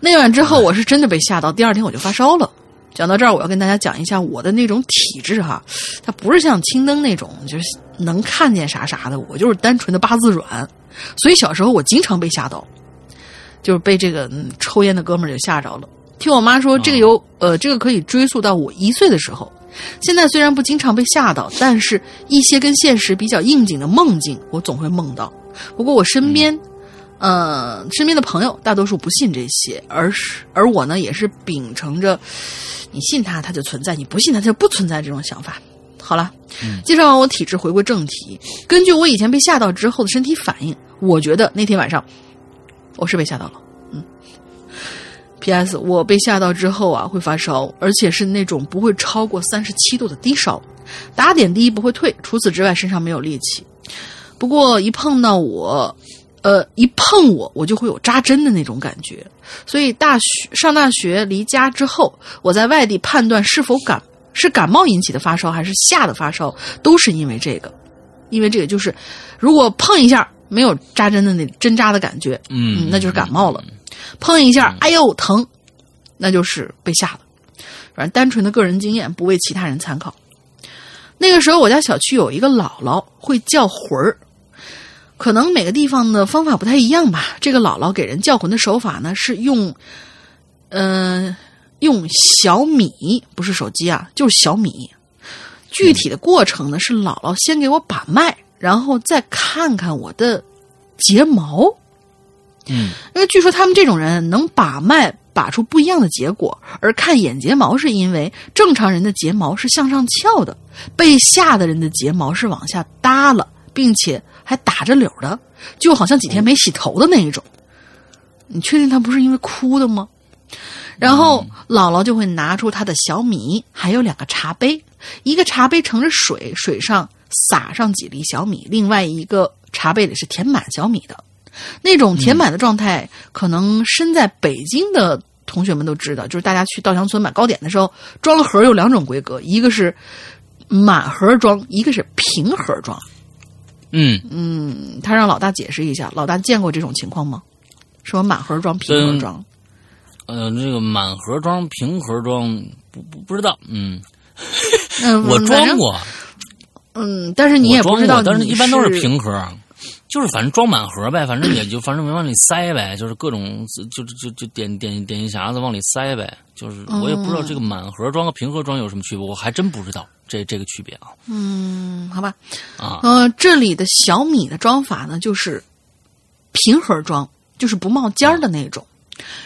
那晚之后，我是真的被吓到，第二天我就发烧了。讲到这儿，我要跟大家讲一下我的那种体质哈，它不是像青灯那种，就是能看见啥啥的，我就是单纯的八字软，所以小时候我经常被吓到，就是被这个、嗯、抽烟的哥们儿就吓着了。听我妈说，这个有、呃，这个可以追溯到我一岁的时候。现在虽然不经常被吓到，但是一些跟现实比较应景的梦境，我总会梦到。不过我身边，呃，身边的朋友大多数不信这些，而是而我呢，也是秉承着你信它，它就存在；你不信它，它就不存在这种想法。好了，介绍完我体质，回归正题。根据我以前被吓到之后的身体反应，我觉得那天晚上我是被吓到了。嗯。P.S. 我被吓到之后啊，会发烧，而且是那种不会超过三十七度的低烧，打点滴不会退。除此之外，身上没有力气。不过一碰到我，呃，一碰我，我就会有扎针的那种感觉。所以大学上大学离家之后，我在外地判断是否感是感冒引起的发烧，还是吓的发烧，都是因为这个。因为这个就是，如果碰一下没有扎针的那针扎的感觉，
嗯
那就是感冒了。碰一下，哎呦疼，那就是被吓了。反正单纯的个人经验，不为其他人参考。那个时候，我家小区有一个姥姥会叫魂儿，可能每个地方的方法不太一样吧。这个姥姥给人叫魂的手法呢，是用，呃，用小米，不是手机啊，就是小米。具体的过程呢，是姥姥先给我把脉，然后再看看我的睫毛。
嗯
因为据说他们这种人能把脉把出不一样的结果，而看眼睫毛是因为正常人的睫毛是向上翘的，被吓的人的睫毛是往下耷了，并且还打着绺的，就好像几天没洗头的那一种。你确定他不是因为哭的吗？然后姥姥就会拿出她的小米，还有两个茶杯，一个茶杯盛着水，水上撒上几粒小米，另外一个茶杯里是填满小米的。那种填满的状态，可能身在北京的同学们都知道，就是大家去稻香村买糕点的时候，装盒有两种规格，一个是满盒装，一个是平盒装。
嗯，
嗯，他让老大解释一下，老大见过这种情况吗？说满盒装、平盒装，
呃，这个满盒装、平盒装不不不知道，嗯，
嗯，
我，装过，
嗯，但是你也不知道，
但是一般都是
是
平盒，就是反正装满盒呗，反正也就反正没往里塞呗，就是各种就就就就点点点心匣子往里塞呗，就是我也不知道这个满盒装和平盒装有什么区别，我还真不知道这这个区别啊
嗯，好吧，
啊
呃，这里的小米的装法呢，就是平盒装，就是不冒尖儿的那种。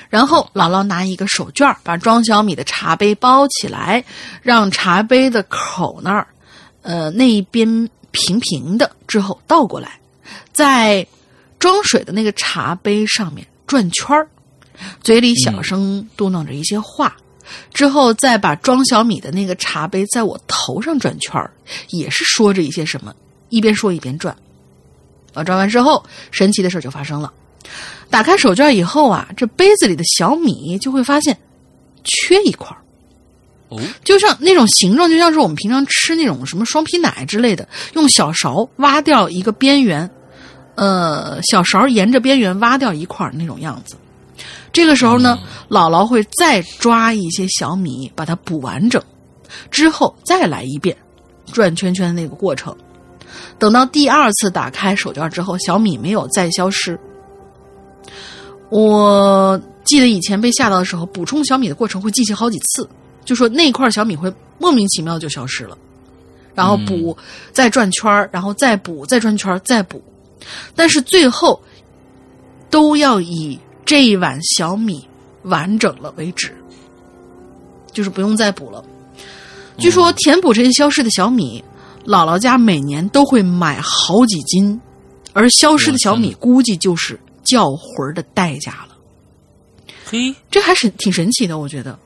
然后姥姥拿一个手绢儿把装小米的茶杯包起来，让茶杯的口那儿，呃，那一边平平的，之后倒过来，在装水的那个茶杯上面转圈儿，嘴里小声嘟囔着一些话。之后再把装小米的那个茶杯在我头上转圈儿，也是说着一些什么，一边说一边转。啊，转完之后，神奇的事儿就发生了。打开手绢以后啊，这杯子里的小米就会发现缺一块儿，
哦
就像那种形状，就像是我们平常吃那种什么双皮奶之类的，用小勺挖掉一个边缘，呃，小勺沿着边缘挖掉一块儿那种样子。这个时候呢，姥姥会再抓一些小米，把它补完整，之后再来一遍转圈圈的那个过程。等到第二次打开手绢之后，小米没有再消失。我记得以前被吓到的时候，补充小米的过程会进行好几次，就说那块小米会莫名其妙就消失了，然后补，再转圈儿然后再补，再转圈儿再补，但是最后都要以这一碗小米完整了为止，就是不用再补了。据说填补这些消失的小米，姥姥家每年都会买好几斤，而消失的小米估计就是叫魂儿的代价了。
嘿，
这还是挺神奇的，我觉得。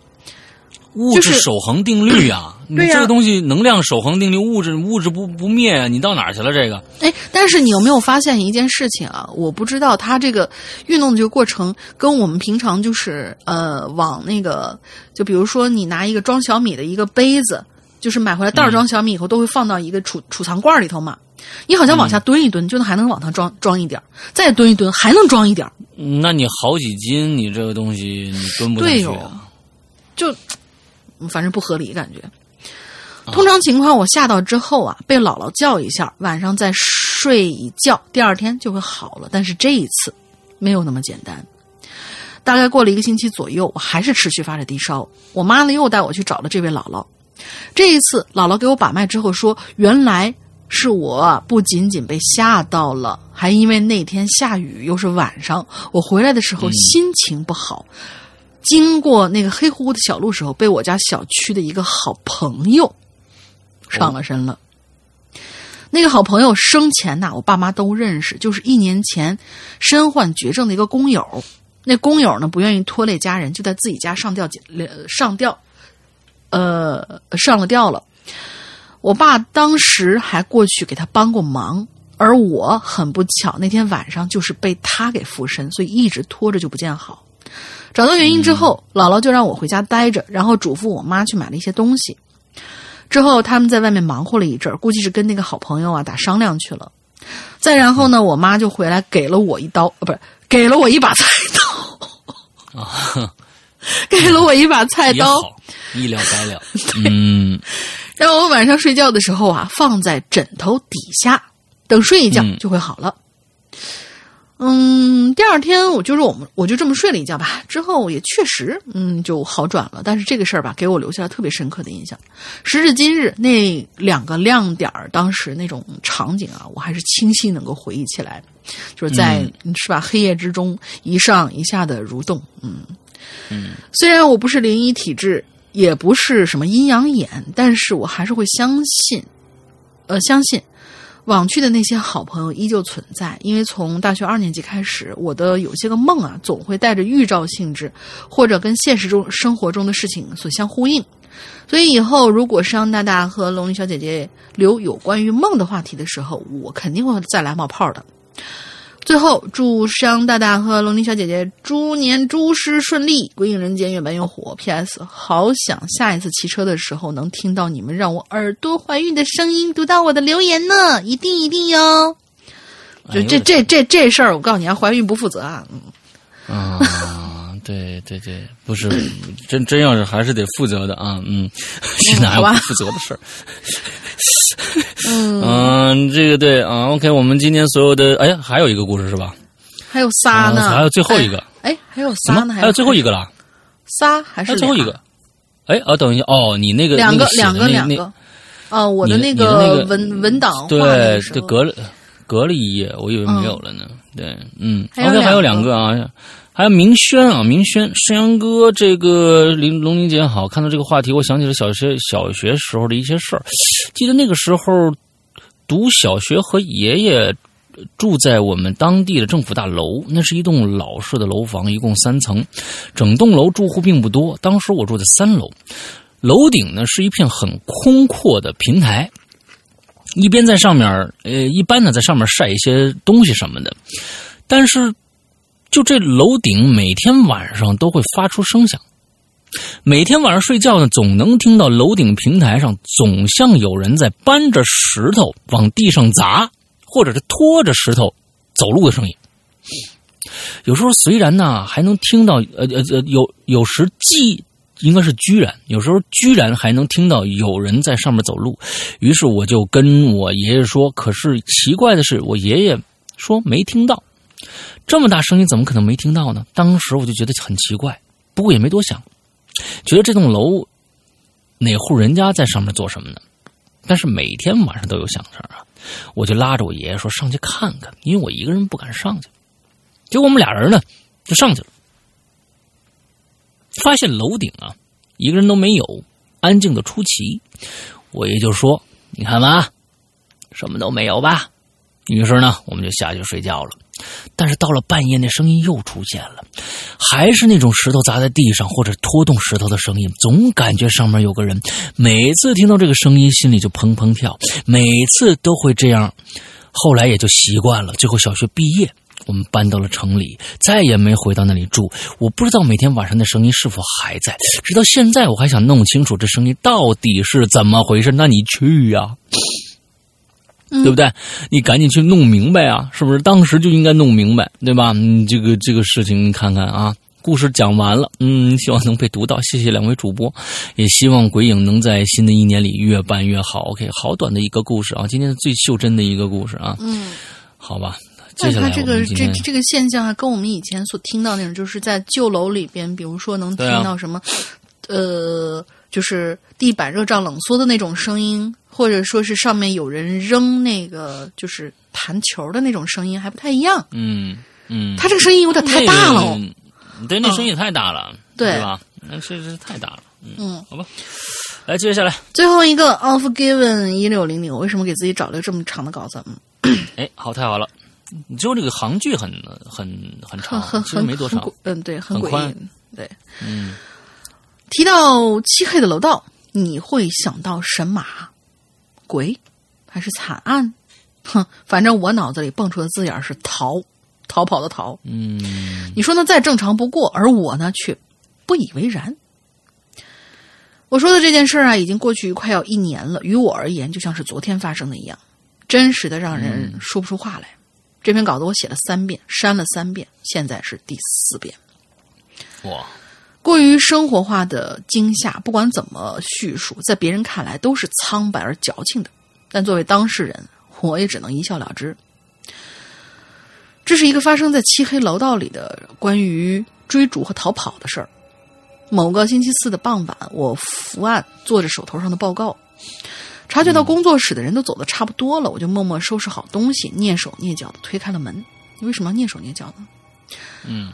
物质守恒定律啊、你这个东西能量守恒定律，物质物质不不灭啊，你到哪儿去了？这个
哎，但是你有没有发现一件事情啊？我不知道它这个运动的这个过程跟我们平常就是呃往那个，就比如说你拿一个装小米的一个杯子，就是买回来袋儿装小米以后，都会放到一个储储藏罐里头嘛。你好像往下蹲一蹲，就能还能往上装装一点儿再蹲一蹲还能装一点儿
那你好几斤，你这个东西你蹲不下
对哟
去啊。
就嗯反正不合理感觉。通常情况，我吓到之后啊，被姥姥叫一下，晚上再睡一觉，第二天就会好了。但是这一次没有那么简单。大概过了一个星期左右，我还是持续发着低烧。我妈呢又带我去找了这位姥姥。这一次，姥姥给我把脉之后说，原来是我不仅仅被吓到了，还因为那天下雨，又是晚上，我回来的时候心情不好。经过那个黑乎乎的小路时候，被我家小区的一个好朋友上了身了。那个好朋友生前呐，我爸妈都认识，就是一年前身患绝症的一个工友。那工友呢不愿意拖累家人，就在自己家上吊上吊，呃上了吊了。我爸当时还过去给他帮过忙，而我很不巧那天晚上就是被他给附身，所以一直拖着就不见好。找到原因之后，姥姥就让我回家待着，然后嘱咐我妈去买了一些东西。之后他们在外面忙活了一阵儿，估计是跟那个好朋友啊打商量去了。再然后呢，我妈就回来给了我一刀，呃，不是给了我一把菜刀，
啊，
给了我一把菜刀，
好，一了百了。嗯，
让我晚上睡觉的时候啊放在枕头底下，等睡一觉
嗯
就会好了。嗯，第二天我就是我们我就这么睡了一觉吧，之后也确实嗯就好转了。但是这个事儿吧，给我留下了特别深刻的印象。时至今日，那两个亮点儿当时那种场景啊，我还是清晰能够回忆起来，就是在、是吧黑夜之中一上一下的蠕动。嗯
嗯，
虽然我不是灵异体质，也不是什么阴阳眼，但是我还是会相信，呃，相信往去的那些好朋友依旧存在。因为从大学二年级开始，我的有些个梦啊，总会带着预兆性质，或者跟现实中生活中的事情所相呼应。所以以后如果商大大和龙女小姐姐留有关于梦的话题的时候，我肯定会再来冒泡的。最后，祝商大大和龙鳞小姐姐猪年诸事顺利，鬼影人间越办越火。P.S. 好想下一次骑车的时候能听到你们让我耳朵怀孕的声音，读到我的留言呢，一定一定哟。就这
哎
这这这事儿，我告诉你啊，怀孕不负责啊。嗯
啊，对对对，不是真真要是还是得负责的啊，嗯，这哪有不负责的事儿？嗯，这个对啊，OK，我们今天所有的，哎呀，还有一个故事是吧？
还有仨呢，
还有最后一个，
哎，还有仨呢，
么？还有最后一个了？
仨还是
最后一个？哎，哦，等一下，哦，你那个
两个两个两个，哦，我的
那个
文文档
对
的时候
对，隔了隔了一页，我以为没有了呢。对，嗯，OK，还有
两个
啊，还有明轩啊，明轩，山羊哥，这个林龙林姐好，看到这个话题，我想起了小学小学时候的一些事儿。记得那个时候读小学和爷爷。住在我们当地的政府大楼，那是一栋老式的楼房，一共三层，整栋楼住户并不多。当时我住在三楼，楼顶呢是一片很空阔的平台，一边在上面，呃，一般呢在上面晒一些东西什么的，但是就这楼顶每天晚上都会发出声响，每天晚上睡觉呢，总能听到楼顶平台上总像有人在搬着石头往地上砸，或者是拖着石头走路的声音。有时候虽然呢还能听到，呃呃呃，有有时既应该是居然，有时候居然还能听到有人在上面走路。于是我就跟我爷爷说，可是奇怪的是，我爷爷说没听到，这么大声音怎么可能没听到呢？当时我就觉得很奇怪，不过也没多想，觉得这栋楼哪户人家在上面做什么呢？但是每天晚上都有响声啊，我就拉着我爷爷说上去看看，因为我一个人不敢上去。结果我们俩人呢就上去了，发现楼顶啊一个人都没有，安静的出奇。我爷就说：“你看吧，什么都没有吧。”于是呢，我们就下去睡觉了。但是到了半夜，那声音又出现了，还是那种石头砸在地上或者拖动石头的声音，总感觉上面有个人。每次听到这个声音，心里就砰砰跳，每次都会这样。后来也就习惯了。最后小学毕业，我们搬到了城里，再也没回到那里住。我不知道每天晚上的声音是否还在，直到现在我还想弄清楚这声音到底是怎么回事。那你去呀、对不对？你赶紧去弄明白啊，是不是？当时就应该弄明白，对吧？你，这个这个事情，你看看啊，故事讲完了，嗯，希望能被读到。谢谢两位主播，也希望鬼影能在新的一年里越办越好。OK，好短的一个故事啊，今天最袖珍的一个故事啊，
嗯，
好吧。接下来
但是它这个这这个现象啊，跟我们以前所听到那种，就是在旧楼里边，比如说能听到什么，呃，就是地板热胀冷缩的那种声音，或者说是上面有人扔那个就是弹球的那种声音，还不太一样。
嗯嗯，
他这个声音有点太大了哦。
那个对，那声音也太大了，
对
对吧？那这这太大了，嗯，
嗯，
好吧。来，接下来，
最后一个 Off Given 一六零零，我为什么给自己找了这么长的稿子？嗯，
哎，好，太好了。你只有这个行距很很很
很
长，其实
很很
没多长。
嗯，对，很
宽。
对，
嗯，
提到漆黑的楼道，你会想到神马、鬼还是惨案？哼，反正我脑子里蹦出的字眼儿是逃，逃跑的逃。
嗯，
你说呢？再正常不过，而我呢却不以为然。我说的这件事儿啊，已经过去快要一年了，于我而言就像是昨天发生的一样，真实的让人说不出话来。这篇稿子我写了三遍，删了三遍，现在是第四遍。
哇，
过于生活化的惊吓，不管怎么叙述，在别人看来都是苍白而矫情的。但作为当事人，我也只能一笑了之。这是一个发生在漆黑楼道里的关于追逐和逃跑的事儿。某个星期四的傍晚，我伏案做着手头上的报告，察觉到工作室的人都走的差不多了，我就默默收拾好东西，蹑手蹑脚的推开了门。你为什么要蹑手蹑脚呢？
嗯，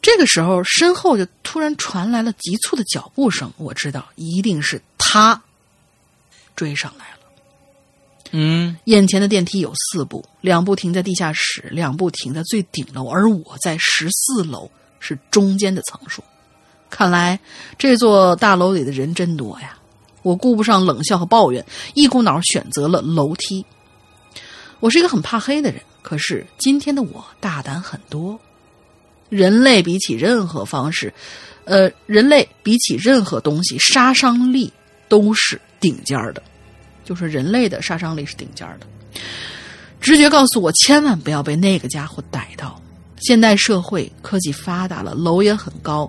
这个时候，身后就突然传来了急促的脚步声。我知道，一定是他追上来了。
嗯，
眼前的电梯有四部，两部停在地下室，两部停在最顶楼，而我在十四楼，是中间的层数。看来这座大楼里的人真多呀！我顾不上冷笑和抱怨，一股脑选择了楼梯。我是一个很怕黑的人，可是今天的我大胆很多。人类比起任何方式，呃，人类比起任何东西，杀伤力都是顶尖儿的，就是人类的杀伤力是顶尖儿的。直觉告诉我，千万不要被那个家伙逮到。现代社会科技发达了，楼也很高，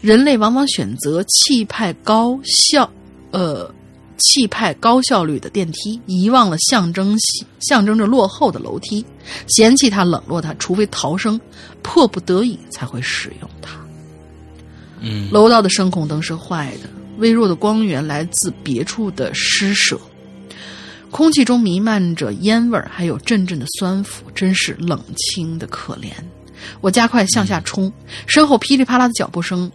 人类往往选择气派高效，呃，气派高效率的电梯，遗忘了象征象征着落后的楼梯，嫌弃它冷落它，除非逃生，迫不得已才会使用它。
嗯，
楼道的声控灯是坏的，微弱的光源来自别处的施舍，空气中弥漫着烟味儿，还有阵阵的酸腐，真是冷清的可怜。我加快向下冲，身后噼里啪啦的脚步声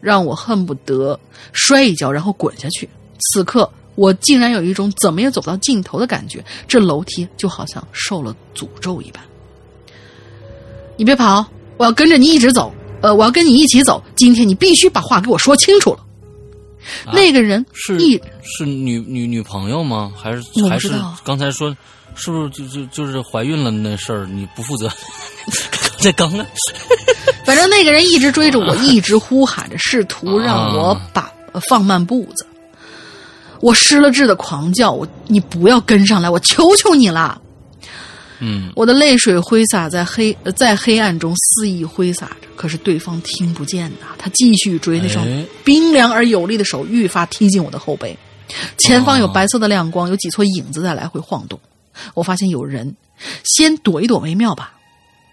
让我恨不得摔一跤，然后滚下去。此刻，我竟然有一种怎么也走不到尽头的感觉，这楼梯就好像受了诅咒一般。你别跑，我要跟着你一直走。呃，我要跟你一起走。今天你必须把话给我说清楚了。那个人
是
一
是女女女朋友吗？还是还是刚才说是不是就就就是怀孕了那事儿你不负责？这刚呢？
反正那个人一直追着我，一直呼喊着，试图让我把、呃放慢步子。我失了智的狂叫：“我你不要跟上来，我求求你了！”
嗯，
我的泪水挥洒在黑呃在黑暗中肆意挥洒着，可是对方听不见呐。他继续追，那双
哎
冰凉而有力的手愈发踢进我的后背。前方有白色的亮光，有几撮影子在来回晃动。我发现有人，先躲一躲为妙吧。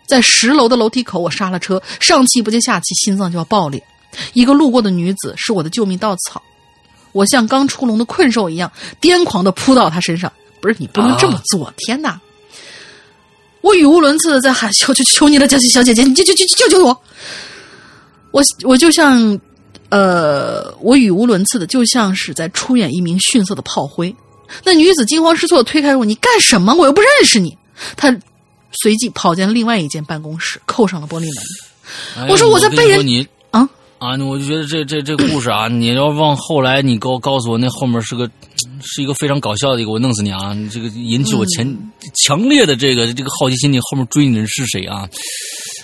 在十楼的楼梯口，我刹了车，上气不接下气，心脏就要爆裂。一个路过的女子是我的救命稻草，我像刚出笼的困兽一样，癫狂的扑到她身上。不是你不能这么做，天哪！我语无伦次的在喊：“求求求你了，小姐小姐姐，你救救救救救我！”我我就像，呃，我语无伦次的，就像是在出演一名逊色的炮灰。那女子惊慌失措的推开我：“你干什么？我又不认识你！”她随即跑进另外一间办公室，扣上了玻璃门。我说我在被人啊
啊，我就觉得这这这故事啊，你要往后来你给我告诉我，那后面是个是一个非常搞笑的一个，我弄死你啊！你这个引起我前、
嗯
强烈的这个这个好奇心，你后面追你的人是谁啊？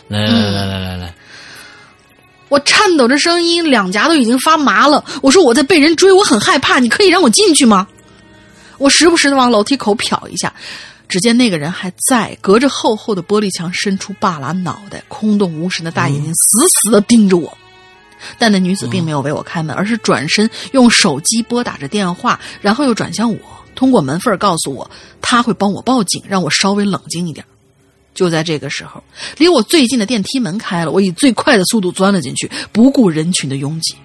来来来来来来来，
我颤抖着声音，两颊都已经发麻了。我说我在被人追，我很害怕，你可以让我进去吗？我时不时的往楼梯口瞟一下，只见那个人还在，隔着厚厚的玻璃墙伸出半拉脑袋，空洞无神的大眼睛死死的盯着我。但那女子并没有为我开门，而是转身用手机拨打着电话，然后又转向我，通过门缝儿告诉我她会帮我报警，让我稍微冷静一点。就在这个时候，离我最近的电梯门开了，我以最快的速度钻了进去，不顾人群的拥挤。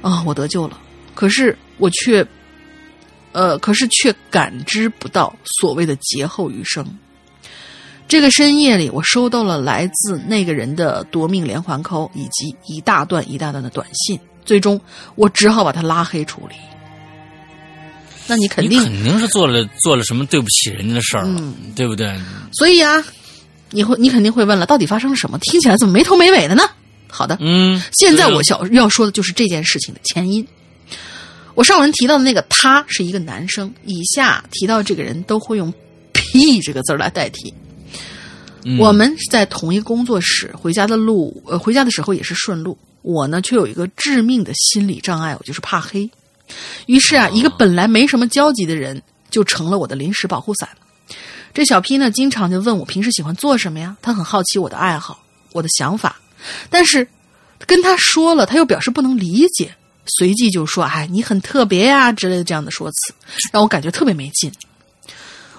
啊，我得救了，可是我却，呃，可是却感知不到所谓的劫后余生。这个深夜里，我收到了来自那个人的夺命连环扣，以及一大段一大段的短信。最终，我只好把他拉黑处理。那你肯定
你肯定是做了做了什么对不起人家的事儿了，
嗯
对不对？
所以啊，你会你肯定会问了，到底发生了什么？听起来怎么没头没尾的呢？好的，
嗯，
现在我想要说的就是这件事情的前因。我上文提到的那个他是一个男生，以下提到这个人都会用 “屁”这个字儿来代替。
嗯
我们是在同一个工作室，回家的路，呃，回家的时候也是顺路。我呢，却有一个致命的心理障碍，我就是怕黑。于是啊，一个本来没什么交集的人，就成了我的临时保护伞。这小 P 呢，经常就问我平时喜欢做什么呀？他很好奇我的爱好，我的想法，但是跟他说了，他又表示不能理解，随即就说：“哎，你很特别呀、之类的这样的说辞，让我感觉特别没劲。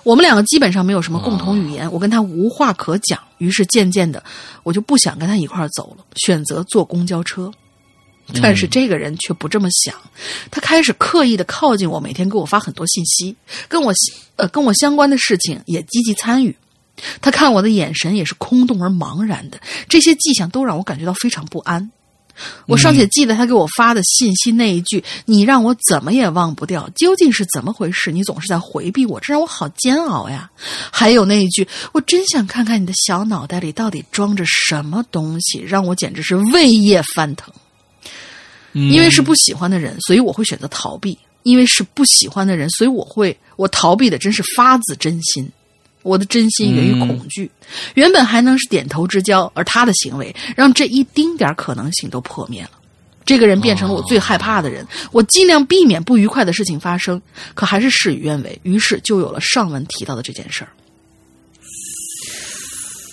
我们两个基本上没有什么共同语言，我跟他无话可讲，于是渐渐的，我就不想跟他一块儿走了，选择坐公交车。但是这个人却不这么想，他开始刻意的靠近我，每天给我发很多信息，跟我呃跟我相关的事情也积极参与。他看我的眼神也是空洞而茫然的，这些迹象都让我感觉到非常不安。我尚且记得他给我发的信息那一句：“你让我怎么也忘不掉，究竟是怎么回事？你总是在回避我，这让我好煎熬呀。”还有那一句：“我真想看看你的小脑袋里到底装着什么东西，让我简直是胃液翻腾。”
嗯
因为是不喜欢的人，所以我会选择逃避；因为是不喜欢的人，所以我会我逃避的真是发自真心。我的真心源于恐惧，原本还能是点头之交，而他的行为让这一丁点儿可能性都破灭了。这个人变成了我最害怕的人，我尽量避免不愉快的事情发生，可还是事与愿违，于是就有了上文提到的这件事儿。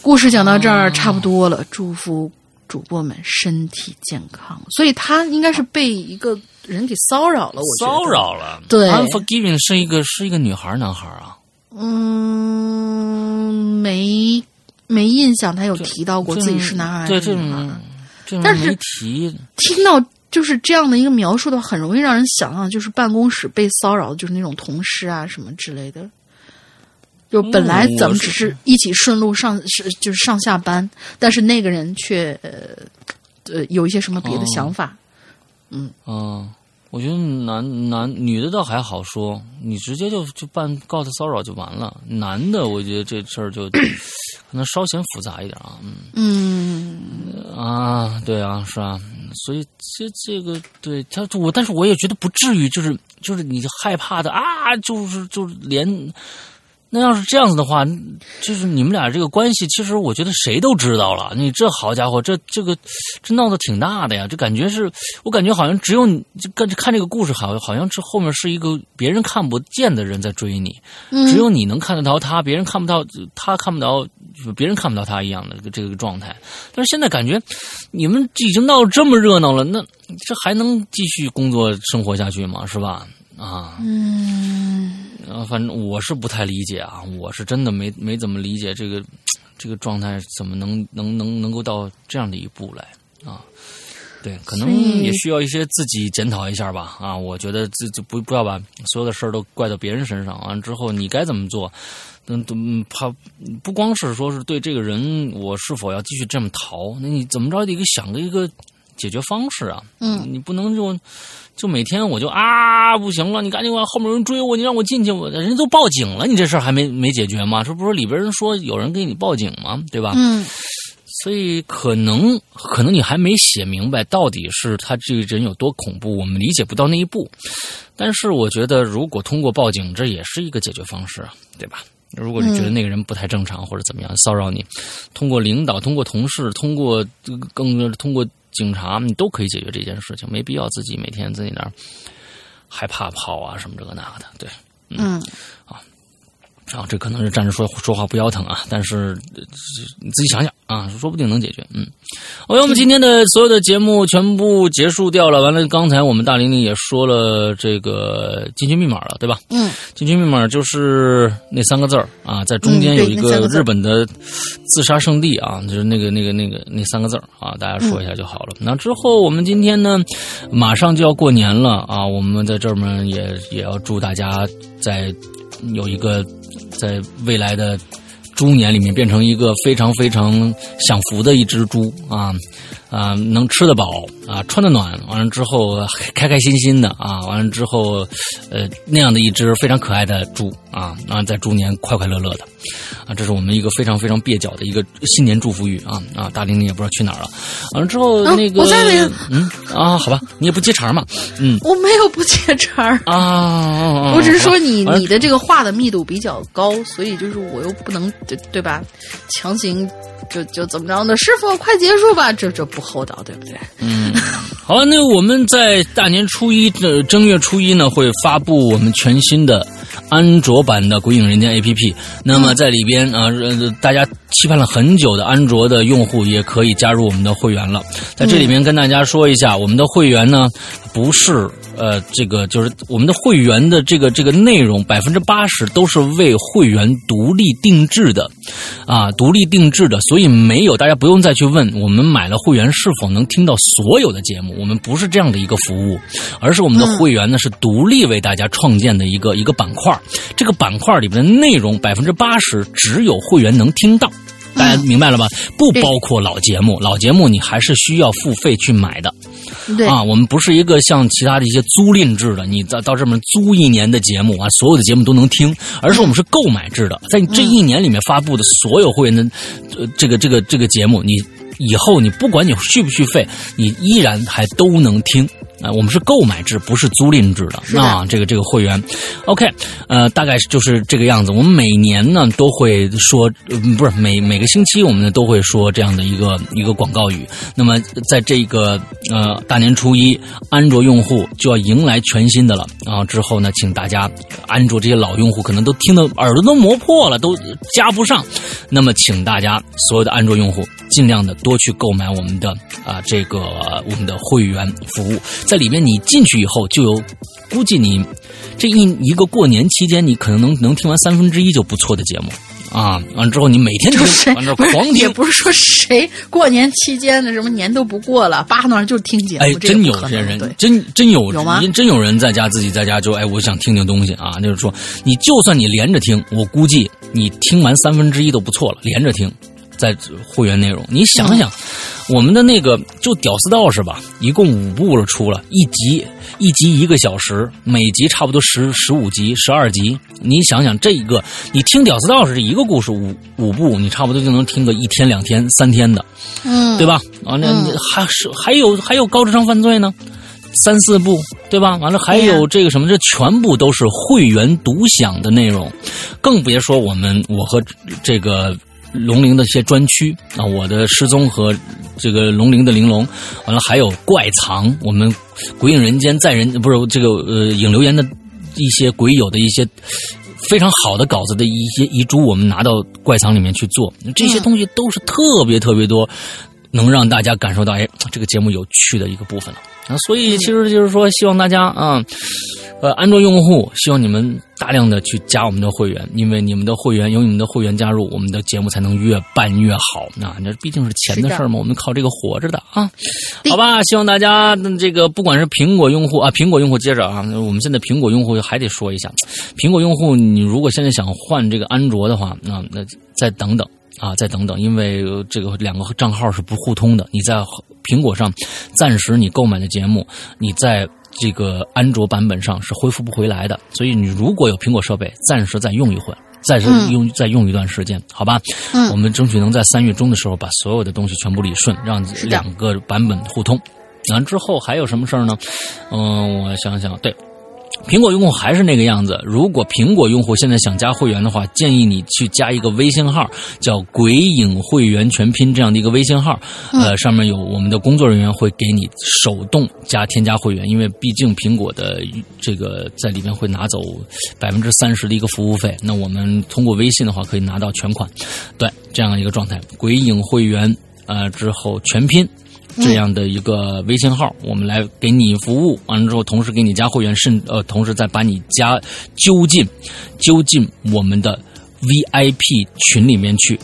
故事讲到这儿差不多了，祝福主播们身体健康。所以他应该是被一个人给骚扰了，我
骚。扰了。
对
，Unforgiving 是一个是一个女孩儿男孩儿啊？
嗯，没没印象，他有提到过自己是男孩
对这
还是女孩。
种
但是
没提。
听到就是这样的一个描述的话，很容易让人想象，就是办公室被骚扰，就是那种同事啊什么之类的。就本来咱们只是一起顺路上是就是上下班，但是那个人却呃呃有一些什么别的想法。
嗯，我觉得男男女的倒还好说，你直接就就办告他骚扰就完了。男的，我觉得这事儿就 可能稍显复杂一点啊。嗯
嗯，
啊，对啊，是啊，所以这这个对他我，但是我也觉得不至于，就是就是你害怕的啊，就是就是连。那要是这样子的话，就是你们俩这个关系，其实我觉得谁都知道了。你这好家伙，这这个这闹得挺大的呀！这感觉是我感觉好像只有你就看看这个故事，好像好像这后面是一个别人看不见的人在追你，只有你能看得到他，别人看不到，他看不到，别人看不到他一样的这个状态。但是现在感觉你们已经闹得这么热闹了，那这还能继续工作生活下去吗？是吧？啊，
嗯，
啊，反正我是不太理解啊，我是真的没没怎么理解这个这个状态怎么能能能能够到这样的一步来啊？对，可能也需要一些自己检讨一下吧啊！我觉得自就不不要把所有的事儿都怪到别人身上，完了之后你该怎么做？嗯，都怕不光是说是对这个人，我是否要继续这么逃？那你怎么着得个想个一个解决方式啊？
嗯，
你不能就就每天我就啊不行了，你赶紧往后面有人追我，你让我进去，我人家都报警了，你这事儿还没没解决吗？这不是里边人说有人给你报警吗？对吧？
嗯，
所以可能可能你还没写明白到底是他这个人有多恐怖，我们理解不到那一步。但是我觉得，如果通过报警，这也是一个解决方式，对吧？如果你觉得那个人不太正常或者怎么样骚扰你，通过领导、通过同事、通过更通过警察，你都可以解决这件事情，没必要自己每天自己那儿害怕跑啊什么这个那个的，对。
嗯，
啊，这可能是站着说说话不腰疼啊，但是呃你自己想想啊，说不定能解决。嗯，OK，我们今天的所有的节目全部结束掉了。完了，刚才我们大玲玲也说了这个进群密码了，对吧？
嗯，
进群密码就是那三个字儿啊，在中间
嗯
有一个日本的自杀圣地啊，就是那个那个那个那三个字儿啊，大家说一下就好了。那之后我们今天呢，马上就要过年了啊，我们在这儿呢也也要祝大家在有一个在未来的猪年里面变成一个非常非常享福的一只猪啊。啊，能吃得饱啊，穿得暖，完了之后开开心心的啊，完了之后呃那样的一只非常可爱的猪啊，啊在猪年快快乐乐的啊，这是我们一个非常非常蹩脚的一个新年祝福语啊啊，大玲玲也不知道去哪儿了，完了之后
啊
那个
我在这
嗯啊好吧，你也不接茬嘛，嗯
我没有不接茬。
啊啊，啊
我只是说你你的这个话的密度比较高，所以就是我又不能对对吧？强行就就怎么着呢？师傅快结束吧，这这不厚道，对不对？
嗯，好，那我们在大年初一的正月初一呢，会发布我们全新的安卓版的《鬼影人间》APP。那么在里边啊、呃，大家期盼了很久的安卓的用户也可以加入我们的会员了。在这里面跟大家说一下，我们的会员呢不是呃这个就是我们的会员的这个这个内容百分之八十都是为会员独立定制的啊，独立定制的，所以没有大家不用再去问我们买了会员是否能听到所有的节目，我们不是这样的一个服务，而是我们的会员呢是独立为大家创建的一个一个板块，这个板块里面的内容百分之八十只有会员能听到。大家明白了吧？不包括老节目，老节目你还是需要付费去买的。
对，
啊，我们不是一个像其他的一些租赁制的，你到到这边租一年的节目啊，所有的节目都能听，而是我们是购买制的，在这一年里面发布的所有会员的呃这个这个这个节目，你以后你不管你续不续费，你依然还都能听啊、我们是购买制，不是租赁制的。
是的
那这个这个会员，OK，呃，大概就是这个样子。我们每年呢都会说，呃不是每每个星期我们呢都会说这样的一个一个广告语。那么在这个呃大年初一，安卓用户就要迎来全新的了啊！之后呢，请大家安卓这些老用户可能都听得耳朵都磨破了，都加不上。那么，请大家所有的安卓用户尽量的多去购买我们的啊、这个我们的会员服务，在里面你进去以后就有，估计你这一一个过年期间，你可能能能听完三分之一就不错的节目啊！完了之后你每天听
就谁，
完了
不是
狂听。
也不是说谁过年期间的什么年都不过了，扒那儿就听节目，
哎，真有些人，真真有
有吗
真有人在家自己在家就哎，我想听听东西啊，就是说，你就算你连着听，我估计你听完三分之一都不错了，连着听，在会员内容，你想想，我们的那个就屌丝道士吧，一共五部了，出了一集，一集一个小时，每集差不多十十五集、十二集，你想想这一个，你听屌丝道士这一个故事五五部，你差不多就能听个一天、两天、三天的。
嗯，
对吧？完了，
嗯
还是还有还有高智商犯罪呢，三四部，对吧？完了还有这个什么，这全部都是会员独享的内容，更别说我们我和这个。龙陵的一些专区啊，我的失踪和这个龙陵的玲珑，完了还有怪藏，我们鬼影人间在人不是这个呃影留言的一些鬼友的一些非常好的稿子的一些遗珠，我们拿到怪藏里面去做，这些东西都是特别特别多，能让大家感受到哎 这个节目有趣的一个部分了啊。所以其实就是说，希望大家啊，呃，安卓用户希望你们大量的去加我们的会员，因为你们的会员有你们的会员加入，我们的节目才能越办越好。那那毕竟是钱的事儿嘛，我们靠这个活着的啊。好吧，希望大家嗯这个不管是苹果用户啊，苹果用户接着啊，我们现在苹果用户还得说一下，苹果用户你如果现在想换这个安卓的话，那那再等等。啊，再等等，因为呃这个两个账号是不互通的。你在苹果上暂时你购买的节目，你在这个安卓版本上是恢复不回来的。所以你如果有苹果设备，暂时再用一会儿，暂时
嗯
用、再用一段时间，好吧？
嗯
我们争取能在三月中的时候把所有的东西全部理顺，让两个版本互通。完之后还有什么事儿呢？嗯，我想想，对。苹果用户还是那个样子。如果苹果用户现在想加会员的话，建议你去加一个微信号，叫“鬼影会员全拼”这样的一个微信号。呃，上面有我们的工作人员会给你手动加添加会员，因为毕竟苹果的这个在里面会拿走百分之三十的一个服务费。那我们通过微信的话，可以拿到全款。对，这样一个状态。鬼影会员呃之后全拼。这样的一个微信号，我们来给你服务，完了之后，同时给你加会员，甚呃，同时再把你加揪进揪进我们的 VIP 群里面去。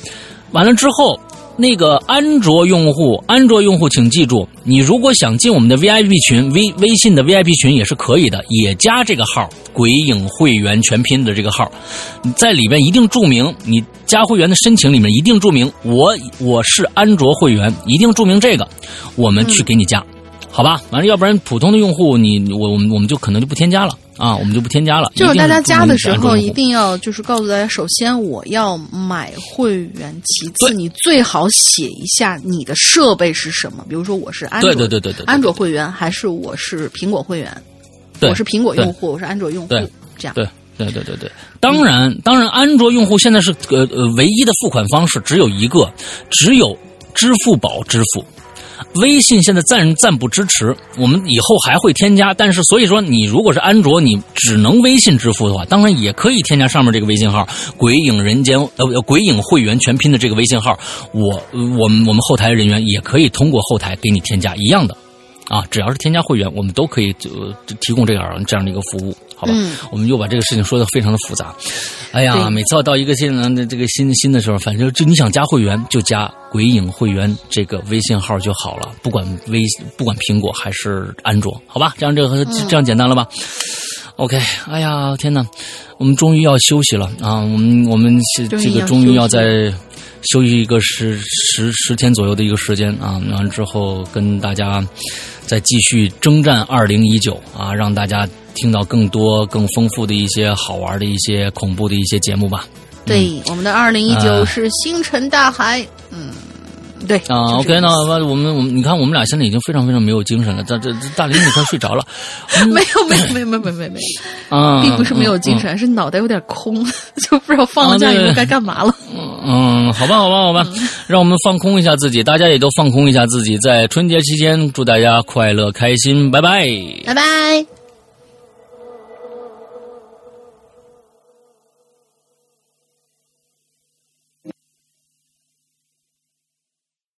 完了之后，那个安卓用户，安卓用户请记住，你如果想进我们的 VIP 群，微微信的 VIP 群也是可以的，也加这个号“鬼影会员全拼”的这个号，在里边一定注明，你加会员的申请里面一定注明我我是安卓会员，一定注明这个，我们去给你加。好吧，完了，要不然普通的用户你我我们我们就可能就不添加了啊，我们就不添加了。
就是大家加的时候一
一定
定要就是告诉大家，首先我要买会员，其次你最好写一下你的设备是什么，比如说我是安
对对对对对
安卓会员还是我是苹果会员，我是苹果用户，我是安卓用户，这样。
对对对对对，当然当然，安卓用户现在是呃呃唯一的付款方式只有一个，只有支付宝支付。微信现在暂暂不支持，我们以后还会添加。但是，所以说你如果是安卓，你只能微信支付的话，当然也可以添加上面这个微信号“鬼影人间”呃“鬼影会员全拼”的这个微信号。我我们我们后台人员也可以通过后台给你添加一样的。啊，只要是添加会员，我们都可以呃提供这样这样的一个服务，好吧？
嗯
我们又把这个事情说的非常的复杂。哎呀，每次要到一个新的这个新新的时候，反正就你想加会员就加鬼影会员这个微信号就好了，不管微不管苹果还是安卓，好吧？这样这个这样简单了吧？OK，哎呀，天哪，我们终于要休息了啊！我们我们这个终于要在。休息一个十十十天左右的一个时间啊，完了之后跟大家再继续征战二零一九啊，让大家听到更多更丰富的一些好玩的一些恐怖的一些节目吧。
对，我们的二零一九
啊。
是星辰大海，嗯，对
啊，OK，那我们我们你看我们俩现在已经非常非常没有精神了，这这这大林你快睡着了，
没有没有没有没有没有没有没有，
啊，
并不是没有精神，是脑袋有点空，就不知道放了假以后该干嘛了。
嗯，好吧好吧好吧，让我们放空一下自己，大家也都放空一下自己，在春节期间祝大家快乐开心，拜拜，
拜拜。